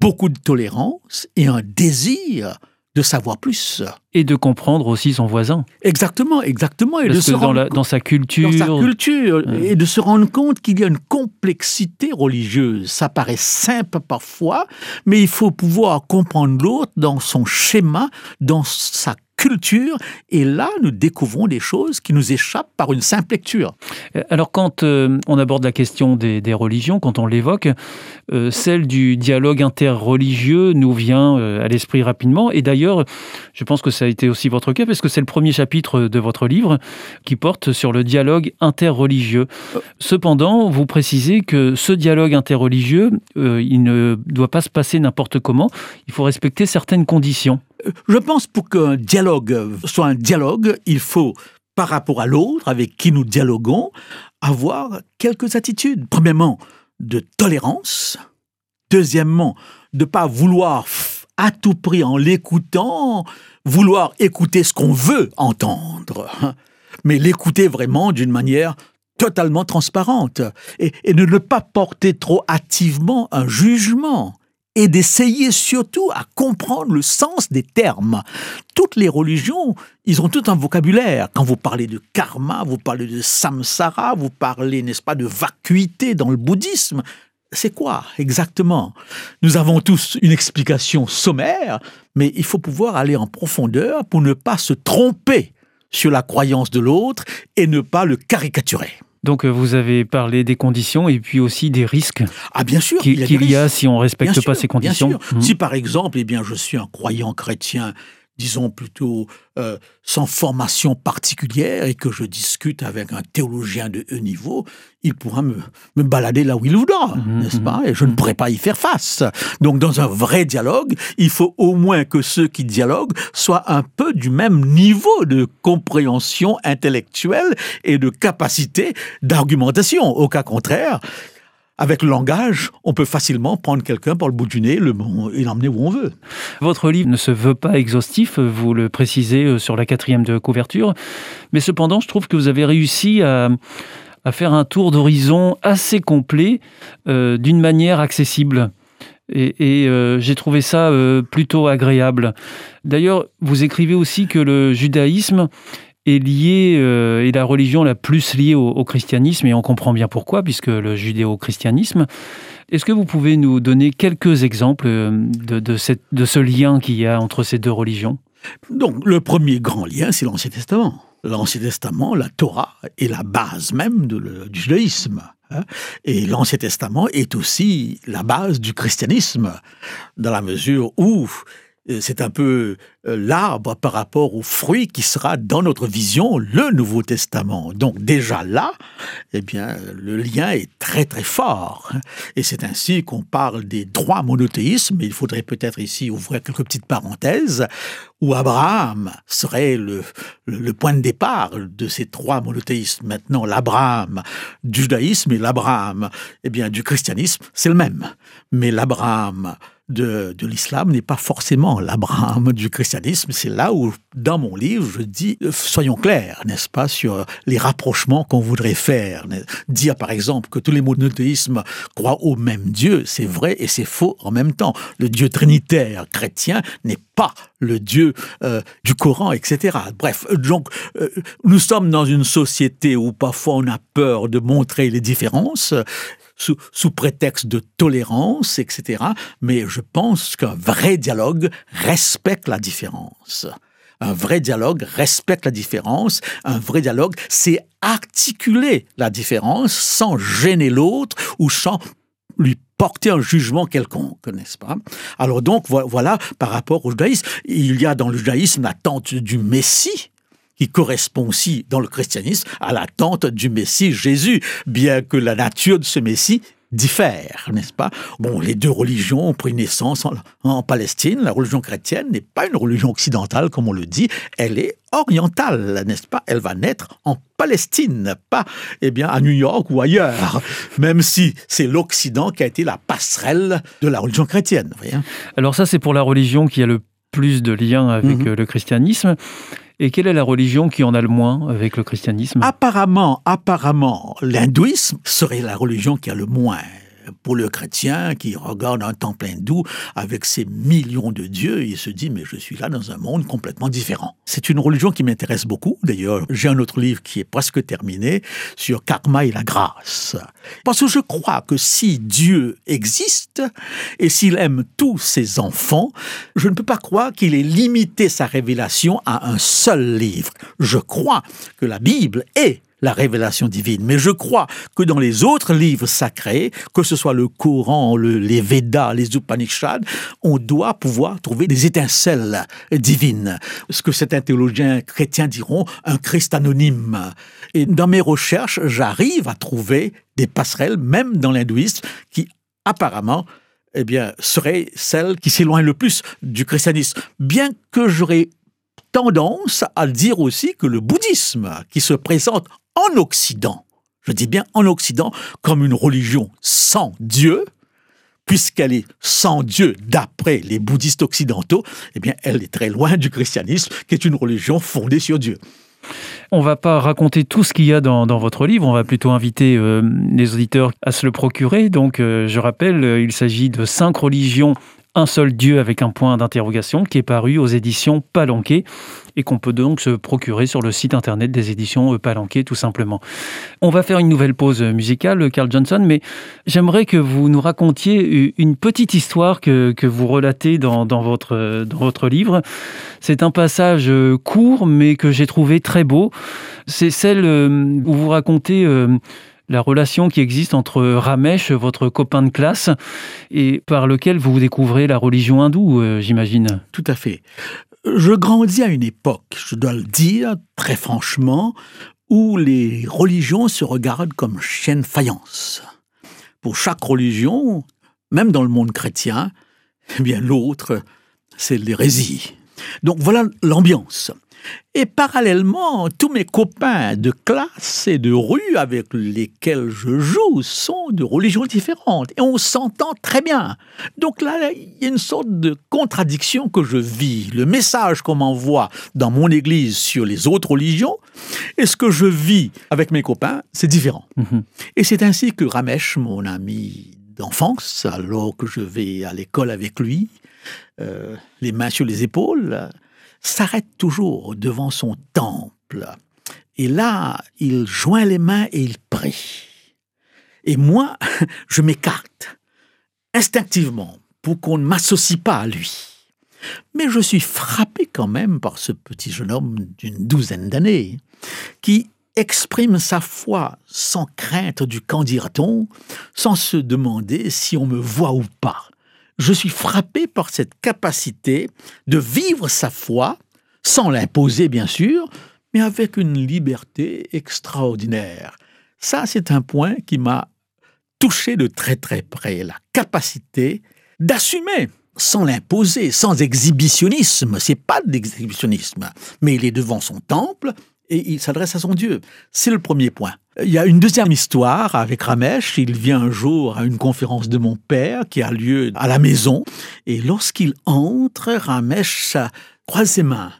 beaucoup de tolérance et un désir de savoir plus. Et de comprendre aussi son voisin. Exactement, exactement. Et de se dans, rendre la- dans sa culture, dans sa culture Ouais. et de se rendre compte qu'il y a une complexité religieuse. Ça paraît simple parfois, mais il faut pouvoir comprendre l'autre dans son schéma, dans sa culture, et là, nous découvrons des choses qui nous échappent par une simple lecture. Euh, Alors quand euh, on aborde la question des, des religions, quand on l'évoque, euh, celle du dialogue interreligieux nous vient euh, à l'esprit rapidement. Et d'ailleurs, je pense que ça a été aussi votre cas, parce que c'est le premier chapitre de votre livre qui porte sur le dialogue interreligieux. Cependant, vous précisez que ce dialogue interreligieux, il ne doit pas se passer n'importe comment. Il faut respecter certaines conditions. Je pense pour qu'un dialogue soit un dialogue, il faut, par rapport à l'autre avec qui nous dialoguons, avoir quelques attitudes. Premièrement, de tolérance. Deuxièmement, de ne pas vouloir à tout prix en l'écoutant, vouloir écouter ce qu'on veut entendre, hein, mais l'écouter vraiment d'une manière totalement transparente et, de ne pas porter trop hâtivement un jugement et d'essayer surtout à comprendre le sens des termes. Toutes les religions, ils ont tout un vocabulaire. Quand vous parlez de karma, vous parlez de samsara, vous parlez, n'est-ce pas, de vacuité dans le bouddhisme. C'est quoi exactement? Nous avons tous une explication sommaire, mais il faut pouvoir aller en profondeur pour ne pas se tromper sur la croyance de l'autre et ne pas le caricaturer. Donc euh, vous avez parlé des conditions et puis aussi des risques Ah bien sûr, qu'il y a si on ne respecte Bien pas sûr, ces bien conditions. sûr. Mhm. Si par exemple, eh bien, je suis un croyant chrétien disons plutôt euh, sans formation particulière et que je discute avec un théologien de haut niveau, il pourra me, me balader là où il voudra, Mhm, n'est-ce mhm. pas Et je ne pourrai pas y faire face. Donc dans un vrai dialogue, il faut au moins que ceux qui dialoguent soient un peu du même niveau de compréhension intellectuelle et de capacité d'argumentation. Au cas contraire, avec le langage, on peut facilement prendre quelqu'un par le bout du nez le, et l'emmener où on veut. Votre livre ne se veut pas exhaustif, vous le précisez euh, sur la quatrième de couverture, mais cependant, je trouve que vous avez réussi à, faire un tour d'horizon assez complet euh, d'une manière accessible. Et, euh, j'ai trouvé ça plutôt agréable. D'ailleurs, vous écrivez aussi que le judaïsme est lié, euh, est la religion la plus liée au, christianisme, et on comprend bien pourquoi, puisque le judéo-christianisme. Est-ce que vous pouvez nous donner quelques exemples euh, de, de, ce lien qu'il y a entre ces deux religions? Donc, le premier grand lien, c'est l'Ancien Testament. L'Ancien Testament, la Torah, est la base même du judaïsme. hein. Et l'Ancien Testament est aussi la base du christianisme, dans la mesure où c'est un peu euh, l'arbre par rapport au fruit qui sera dans notre vision le Nouveau Testament. Donc déjà là, eh bien, le lien est très très fort. hein. Et c'est ainsi qu'on parle des trois monothéismes. Il faudrait peut-être ici ouvrir quelques petites parenthèses où Abraham serait le point de départ de ces trois monothéismes. Maintenant, l'Abraham du judaïsme et l'Abraham eh bien, du christianisme, c'est le même. Mais l'Abraham de, de l'islam n'est pas forcément l'Abraham du christianisme. C'est là où, dans mon livre, je dis, euh, soyons clairs, n'est-ce pas, sur les rapprochements qu'on voudrait faire. Dire, par exemple, que tous les monothéismes croient au même Dieu, c'est vrai et c'est faux en même temps. Le Dieu trinitaire chrétien n'est pas le Dieu euh, du Coran, etc. Bref, donc, euh, nous sommes dans une société où parfois on a peur de montrer les différences. Sous, sous prétexte de tolérance, etc. Mais je pense qu'un vrai dialogue respecte la différence. Un vrai dialogue respecte la différence. Un vrai dialogue, c'est articuler la différence sans gêner l'autre ou sans lui porter un jugement quelconque, n'est-ce pas? Alors donc, vo- voilà, par rapport au judaïsme, il y a dans le judaïsme l'attente du Messie, qui correspond aussi dans le christianisme à l'attente du Messie Jésus, bien que la nature de ce Messie diffère, n'est-ce pas? Bon, les deux religions ont pris naissance en, en Palestine. La religion chrétienne n'est pas une religion occidentale, comme on le dit, elle est orientale, n'est-ce pas? Elle va naître en Palestine, pas eh bien à New York ou ailleurs, même si c'est l'Occident qui a été la passerelle de la religion chrétienne. vous voyez Alors ça, c'est pour la religion qui a le plus de liens avec Mhm. euh, le christianisme. Et quelle est la religion qui en a le moins avec le christianisme? Apparemment, apparemment, l'hindouisme serait la religion qui a le moins. Pour le chrétien qui regarde un temple hindou avec ses millions de dieux, il se dit mais je suis là dans un monde complètement différent. C'est une religion qui m'intéresse beaucoup. D'ailleurs, j'ai un autre livre qui est presque terminé sur karma et la grâce. Parce que je crois que si Dieu existe et s'il aime tous ses enfants, je ne peux pas croire qu'il ait limité sa révélation à un seul livre. Je crois que la Bible est la révélation divine. Mais je crois que dans les autres livres sacrés, que ce soit le Coran, le- les Védas, les Upanishads, on doit pouvoir trouver des étincelles divines. Ce que certains théologiens chrétiens diront un Christ anonyme. Et dans mes recherches, j'arrive à trouver des passerelles, même dans l'hindouisme, qui apparemment eh bien, seraient celles qui s'éloignent le plus du christianisme. Bien que j'aurais tendance à dire aussi que le bouddhisme, qui se présente en Occident, je dis bien en Occident, comme une religion sans Dieu, puisqu'elle est sans Dieu d'après les bouddhistes occidentaux, eh bien, elle est très loin du christianisme, qui est une religion fondée sur Dieu. On va pas raconter tout ce qu'il y a dans, votre livre, on va plutôt inviter euh, les auditeurs à se le procurer. Donc, euh, je rappelle, euh, il s'agit de cinq religions, un seul Dieu avec un point d'interrogation, qui est paru aux éditions Palanquet et qu'on peut donc se procurer sur le site internet des éditions Palanquet, tout simplement. On va faire une nouvelle pause musicale, Carl Johnson, mais j'aimerais que vous nous racontiez une petite histoire que, que vous relatez dans, dans, votre, dans votre livre. C'est un passage euh, court, mais que j'ai trouvé très beau. C'est celle euh, où vous racontez euh, la relation qui existe entre Ramesh, votre copain de classe, et par lequel vous découvrez la religion hindoue, j'imagine. Tout à fait. Je grandis à une époque, je dois le dire très franchement, où les religions se regardent comme chiennes faïence. Pour chaque religion, même dans le monde chrétien, eh bien l'autre, c'est l'hérésie. Donc voilà l'ambiance. Et parallèlement, tous mes copains de classe et de rue avec lesquels je joue sont de religions différentes. Et on s'entend très bien. Donc là, il y a une sorte de contradiction que je vis. Le message qu'on m'envoie dans mon église sur les autres religions et ce que je vis avec mes copains, c'est différent. Mhm. Et c'est ainsi que Ramesh, mon ami d'enfance, alors que je vais à l'école avec lui, euh, les mains sur les épaules, s'arrête toujours devant son temple. Et là, il joint les mains et il prie. Et moi, je m'écarte instinctivement pour qu'on ne m'associe pas à lui. Mais je suis frappé quand même par ce petit jeune homme d'une douzaine d'années qui exprime sa foi sans crainte du qu'en dira-t-on, sans se demander si on me voit ou pas. Je suis frappé par cette capacité de vivre sa foi, sans l'imposer bien sûr, mais avec une liberté extraordinaire. Ça, c'est un point qui m'a touché de très très près, la capacité d'assumer sans l'imposer, sans exhibitionnisme. C'est pas de l'exhibitionnisme, mais il est devant son temple et il s'adresse à son Dieu. C'est le premier point. Il y a une deuxième histoire avec Ramesh. Il vient un jour à une conférence de mon père qui a lieu à la maison. Et lorsqu'il entre, Ramesh croise ses mains.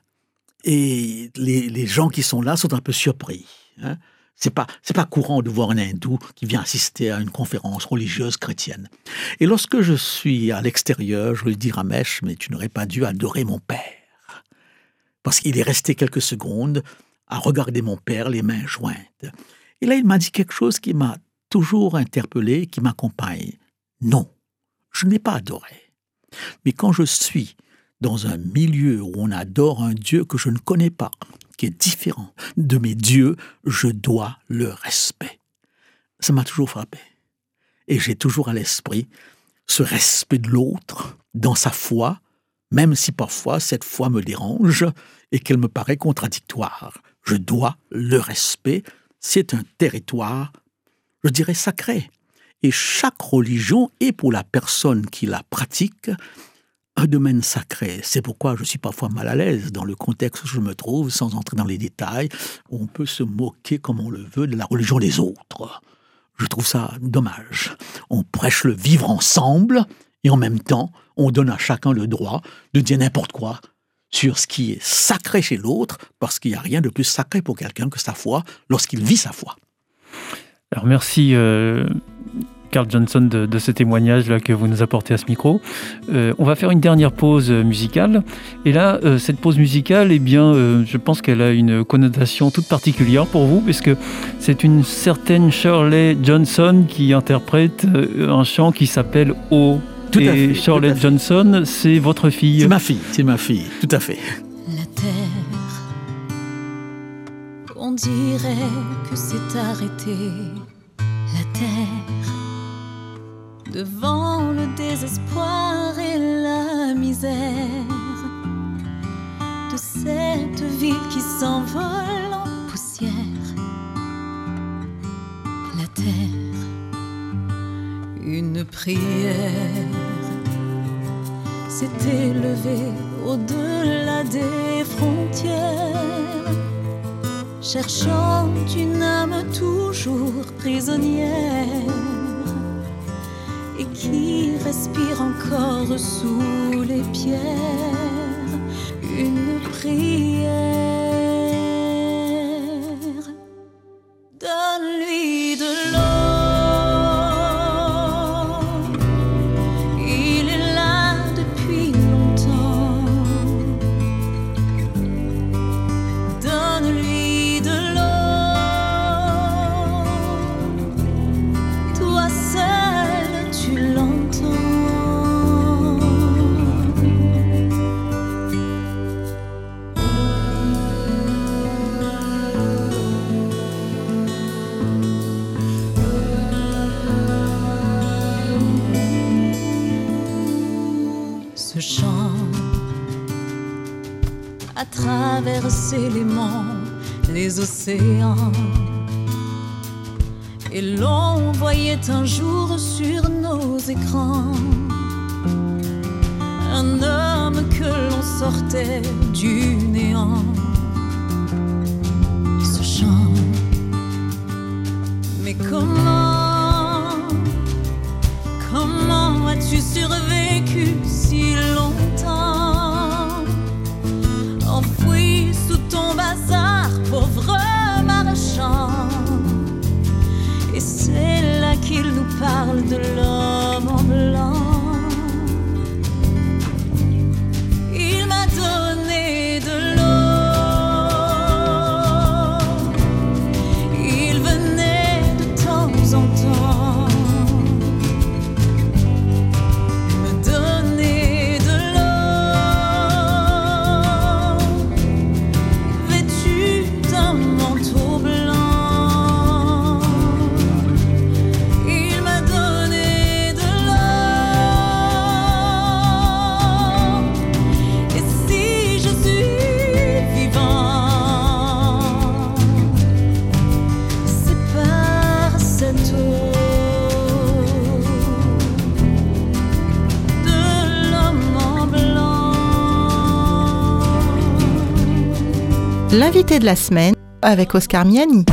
Et les, gens qui sont là sont un peu surpris. Hein. C'est pas c'est pas courant de voir un hindou qui vient assister à une conférence religieuse chrétienne. Et lorsque je suis à l'extérieur, je lui dis Ramesh, mais tu n'aurais pas dû adorer mon père. Parce qu'il est resté quelques secondes à regarder mon père les mains jointes. Et là, il m'a dit quelque chose qui m'a toujours interpellé, qui m'accompagne. Non, je n'ai pas adoré. Mais quand je suis dans un milieu où on adore un Dieu que je ne connais pas, qui est différent de mes dieux, je dois le respect. Ça m'a toujours frappé. Et j'ai toujours à l'esprit ce respect de l'autre dans sa foi, même si parfois cette foi me dérange et qu'elle me paraît contradictoire. Je dois le respect. C'est un territoire, je dirais, sacré. Et chaque religion est pour la personne qui la pratique un domaine sacré. C'est pourquoi je suis parfois mal à l'aise dans le contexte où je me trouve, sans entrer dans les détails, on peut se moquer comme on le veut de la religion des autres. Je trouve ça dommage. On prêche le vivre ensemble et en même temps, on donne à chacun le droit de dire n'importe quoi sur ce qui est sacré chez l'autre, parce qu'il n'y a rien de plus sacré pour quelqu'un que sa foi lorsqu'il vit sa foi. Alors merci euh, Carl Johnson de, ce témoignage là que vous nous apportez à ce micro. Euh, on va faire une dernière pause musicale. Et là, euh, cette pause musicale, eh bien, euh, je pense qu'elle a une connotation toute particulière pour vous, puisque c'est une certaine Shirley Johnson qui interprète euh, un chant qui s'appelle O. Tout à Et tout à fait. Johnson, c'est votre fille. C'est ma fille, c'est ma fille, tout à fait. La terre, on dirait que c'est arrêté. La terre, devant le désespoir et la misère de cette ville qui s'envole en poussière. La terre, une prière s'est élevée au-delà des frontières, cherchant une âme toujours prisonnière et qui respire encore sous les pierres une prière. Donne-lui de l'eau. Traverser les monts, les océans. Et l'on voyait un jour sur nos écrans un homme que l'on sortait du néant. L'invité de la semaine avec Oscar Miani.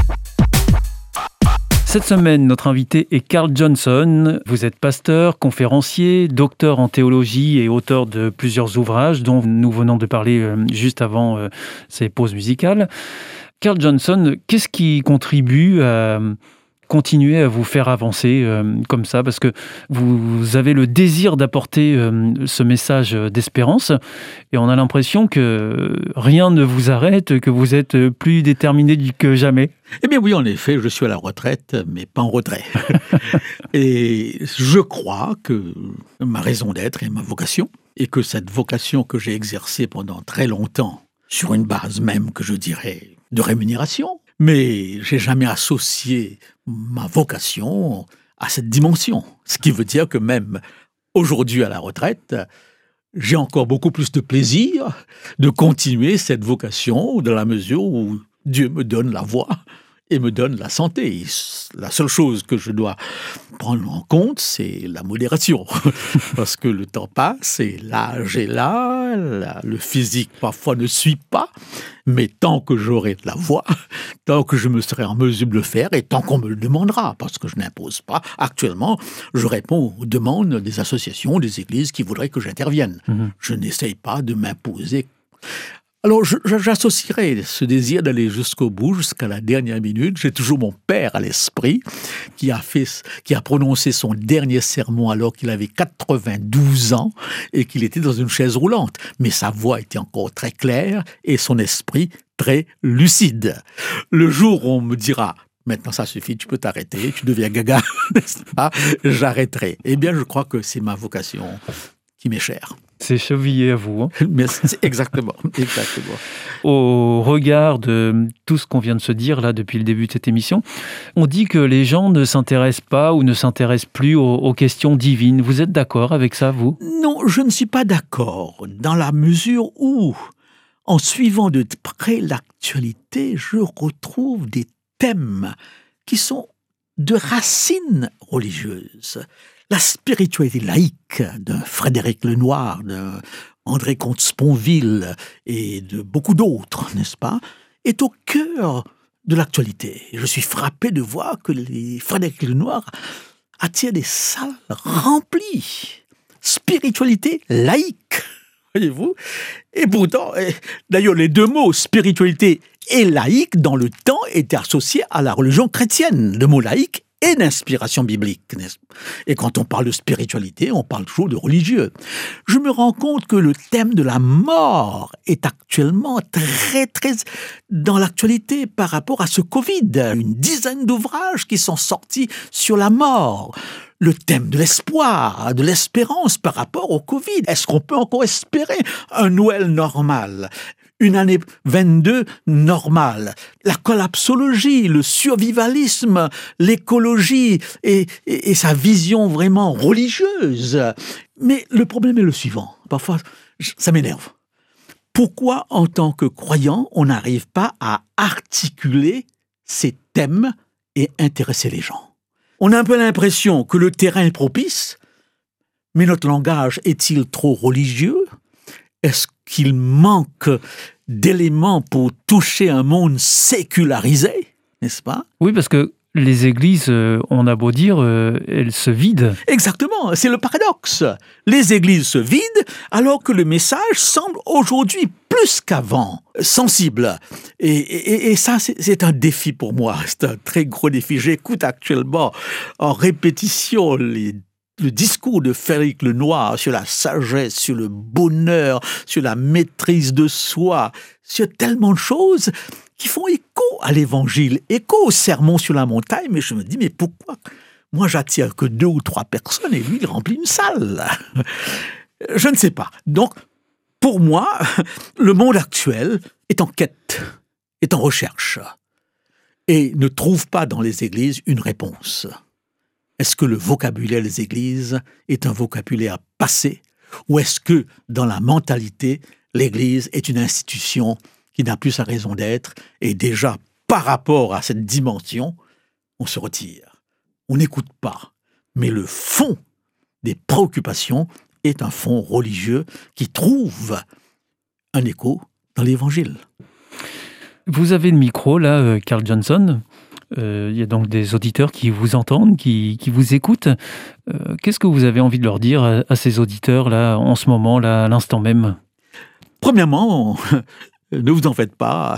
Cette semaine, notre invité est Carl Johnson. Vous êtes pasteur, conférencier, docteur en théologie et auteur de plusieurs ouvrages dont nous venons de parler euh, juste avant euh, ces pauses musicales. Carl Johnson, qu'est-ce qui contribue à continuer à vous faire avancer euh, comme ça Parce que vous avez le désir d'apporter euh, ce message d'espérance et on a l'impression que rien ne vous arrête, que vous êtes plus déterminé que jamais. Eh bien oui, en effet, je suis à la retraite, mais pas en retrait. et je crois que ma raison d'être est ma vocation, et que cette vocation que j'ai exercée pendant très longtemps, sur une base même que je dirais de rémunération, mais j'ai jamais associé ma vocation à cette dimension. Ce qui veut dire que même aujourd'hui à la retraite, j'ai encore beaucoup plus de plaisir de continuer cette vocation dans la mesure où Dieu me donne la voix et me donne la santé. La seule chose que je dois prendre en compte, c'est la modération. Parce que le temps passe et l'âge est là, la- le physique parfois ne suit pas. Mais tant que j'aurai de la voix, tant que je me serai en mesure de le faire et tant qu'on me le demandera, parce que je n'impose pas, actuellement, je réponds aux demandes des associations, des églises qui voudraient que j'intervienne. Mhm. Je n'essaye pas de m'imposer alors, j'associerai ce désir d'aller jusqu'au bout, jusqu'à la dernière minute. J'ai toujours mon père à l'esprit, qui a fait, qui a prononcé son dernier sermon alors qu'il avait 92 ans et qu'il était dans une chaise roulante. Mais sa voix était encore très claire et son esprit très lucide. Le jour où on me dira, Maintenant, ça suffit, tu peux t'arrêter, tu deviens gaga, n'est-ce pas? J'arrêterai. Eh bien, je crois que c'est ma vocation qui m'est chère. C'est chevillé à vous. hein. Exactement, exactement. Au regard de tout ce qu'on vient de se dire là depuis le début de cette émission, on dit que les gens ne s'intéressent pas ou ne s'intéressent plus aux, aux questions divines. Vous êtes d'accord avec ça, vous? Non, je ne suis pas d'accord, dans la mesure où, en suivant de près l'actualité, je retrouve des thèmes qui sont de racines religieuses. La spiritualité laïque d'un Frédéric Lenoir, d'un André Comte-Sponville et de beaucoup d'autres, n'est-ce pas, est au cœur de l'actualité. Je suis frappé de voir que les Frédéric Lenoir attirent des salles remplies spiritualité laïque. Voyez-vous Et pourtant, d'ailleurs, les deux mots spiritualité et laïque, dans le temps, étaient associés à la religion chrétienne. Le mot laïque est d'inspiration biblique. Et quand on parle de spiritualité, on parle toujours de religieux. Je me rends compte que le thème de la mort est actuellement très, très dans l'actualité par rapport à ce Covid. Une dizaine d'ouvrages qui sont sortis sur la mort le thème de l'espoir, de l'espérance par rapport au Covid. Est-ce qu'on peut encore espérer un Noël normal? Une année 22 normale. La collapsologie, le survivalisme, l'écologie et, sa vision vraiment religieuse. Mais le problème est le suivant. Parfois, ça m'énerve. pourquoi en tant que croyant, on n'arrive pas à articuler ces thèmes et intéresser les gens? On a un peu l'impression que le terrain est propice, mais notre langage est-il trop religieux? Est-ce qu'il manque d'éléments pour toucher un monde sécularisé, n'est-ce pas? Oui, parce que les églises, euh, on a beau dire, euh, elles se vident. Exactement, c'est le paradoxe. Les églises se vident alors que le message semble aujourd'hui plus qu'avant sensible. Et, et- et ça, c'est- c'est un défi pour moi. C'est un très gros défi. J'écoute actuellement en répétition les- le discours de Frédéric Lenoir sur la sagesse, sur le bonheur, sur la maîtrise de soi, sur tellement de choses qui font écho à l'évangile, écho au sermon sur la montagne, mais je me dis, mais pourquoi? Moi j'attire que deux ou trois personnes et lui il remplit une salle Je ne sais pas. Donc, pour moi, le monde actuel est en quête, est en recherche, et ne trouve pas dans les églises une réponse. Est-ce que le vocabulaire des églises est un vocabulaire passé, ou est-ce que dans la mentalité, l'Église est une institution qui n'a plus sa raison d'être, et déjà par rapport à cette dimension, on se retire. On n'écoute pas. Mais le fond des préoccupations est un fond religieux qui trouve un écho dans l'Évangile. Vous avez le micro, là, euh, Carl Johnson. Euh, Il y a donc des auditeurs qui vous entendent, qui, vous écoutent. Euh, Qu'est-ce que vous avez envie de leur dire à, ces auditeurs, là, en ce moment, là, à l'instant même? Premièrement, ne vous en faites pas,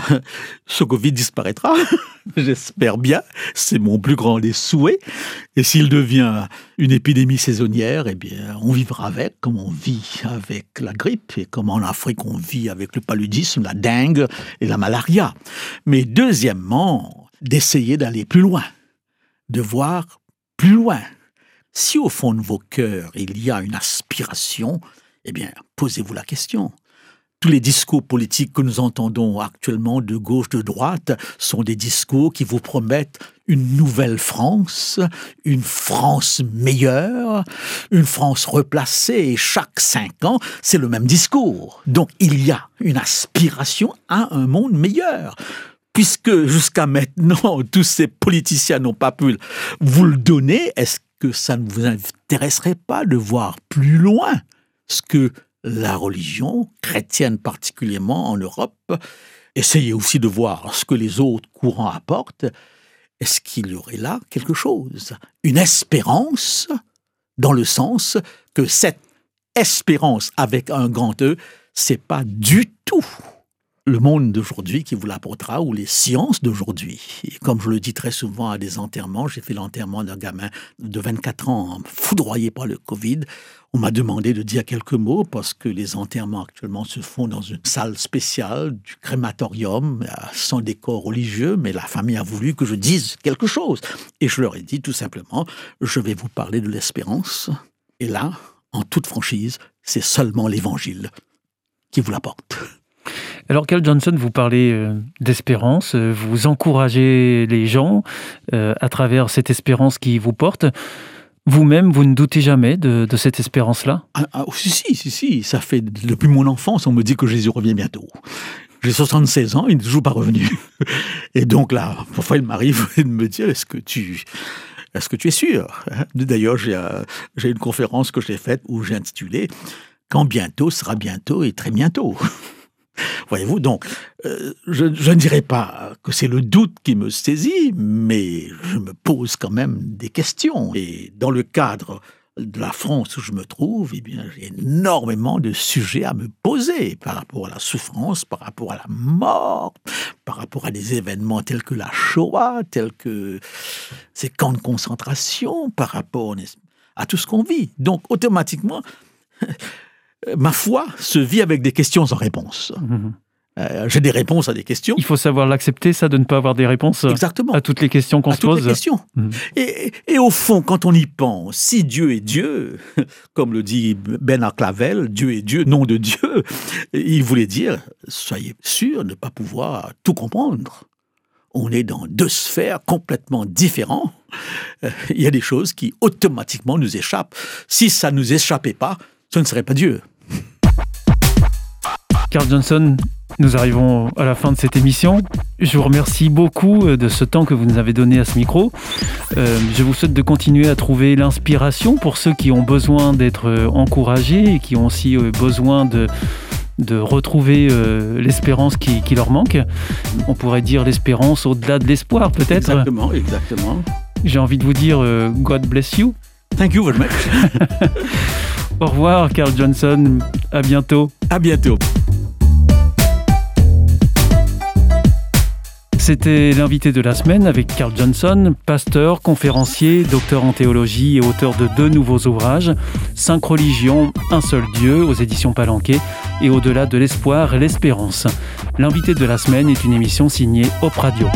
ce Covid disparaîtra. J'espère bien, c'est mon plus grand des souhaits. Et s'il devient une épidémie saisonnière, eh bien, on vivra avec, comme on vit avec la grippe, et comme en Afrique on vit avec le paludisme, la dengue et la malaria. Mais deuxièmement, d'essayer d'aller plus loin, de voir plus loin. Si au fond de vos cœurs il y a une aspiration, eh bien, posez-vous la question tous les discours politiques que nous entendons actuellement de gauche, de droite, sont des discours qui vous promettent une nouvelle France, une France meilleure, une France replacée, et chaque cinq ans, c'est le même discours. Donc il y a une aspiration à un monde meilleur. Puisque jusqu'à maintenant, tous ces politiciens n'ont pas pu vous le donner, est-ce que ça ne vous intéresserait pas de voir plus loin ce que la religion, chrétienne particulièrement en Europe, essayez aussi de voir ce que les autres courants apportent? Est-ce qu'il y aurait là quelque chose Une espérance, dans le sens que cette espérance avec un grand E, c'est pas du tout le monde d'aujourd'hui qui vous l'apportera ou les sciences d'aujourd'hui. Et comme je le dis très souvent à des enterrements, j'ai fait l'enterrement d'un gamin de 24 ans foudroyé par le Covid. On m'a demandé de dire quelques mots parce que les enterrements actuellement se font dans une salle spéciale du crématorium, sans décor religieux, mais la famille a voulu que je dise quelque chose. Et je leur ai dit tout simplement, je vais vous parler de l'espérance. Et là, en toute franchise, c'est seulement l'évangile qui vous l'apporte. Alors, Carl Johnson, vous parlez euh, d'espérance, euh, vous encouragez les gens euh, à travers cette espérance qui vous porte. Vous-même, vous ne doutez jamais de, cette espérance-là? Ah, ah, si, si, si, si, ça fait depuis mon enfance, on me dit que Jésus revient bientôt. J'ai 76 ans, il n'est toujours pas revenu. Et donc là, parfois il m'arrive de me dire, est-ce que tu... Est-ce que tu es sûr? D'ailleurs, j'ai une conférence que j'ai faite où j'ai intitulé Quand bientôt sera bientôt et très bientôt. Voyez-vous, donc, euh, je, ne dirais pas que c'est le doute qui me saisit, mais je me pose quand même des questions. Et dans le cadre de la France où je me trouve, eh bien, j'ai énormément de sujets à me poser par rapport à la souffrance, par rapport à la mort, par rapport à des événements tels que la Shoah, tels que ces camps de concentration, par rapport à tout ce qu'on vit. Donc, automatiquement, ma foi se vit avec des questions sans réponse. Mhm. Euh, j'ai des réponses à des questions. Il faut savoir l'accepter, ça, de ne pas avoir des réponses Exactement. à toutes les questions qu'on à se toutes les pose. questions. Mhm. Et, et au fond, quand on y pense, si Dieu est Dieu, comme le dit Bernard Clavel, Dieu est Dieu, nom de Dieu, il voulait dire, soyez sûr de ne pas pouvoir tout comprendre. On est dans deux sphères complètement différentes. Euh, Il y a des choses qui automatiquement nous échappent. Si ça ne nous échappait pas, ce ne serait pas Dieu. Carl Johnson, nous arrivons à la fin de cette émission. Je vous remercie beaucoup euh, de ce temps que vous nous avez donné à ce micro. Euh, je vous souhaite de continuer à trouver l'inspiration pour ceux qui ont besoin d'être euh, encouragés et qui ont aussi besoin de, de retrouver euh, l'espérance qui, qui leur manque. On pourrait dire l'espérance au-delà de l'espoir peut-être. Exactement, exactement. J'ai envie de vous dire euh, God bless you. Thank you very much. Au revoir Carl Johnson, à bientôt. À bientôt. C'était l'invité de la semaine avec Carl Johnson, pasteur, conférencier, docteur en théologie et auteur de deux nouveaux ouvrages, Cinq religions, un seul Dieu aux éditions Palanquet et Au-delà de l'espoir l'espérance. L'invité de la semaine est une émission signée Op Radio.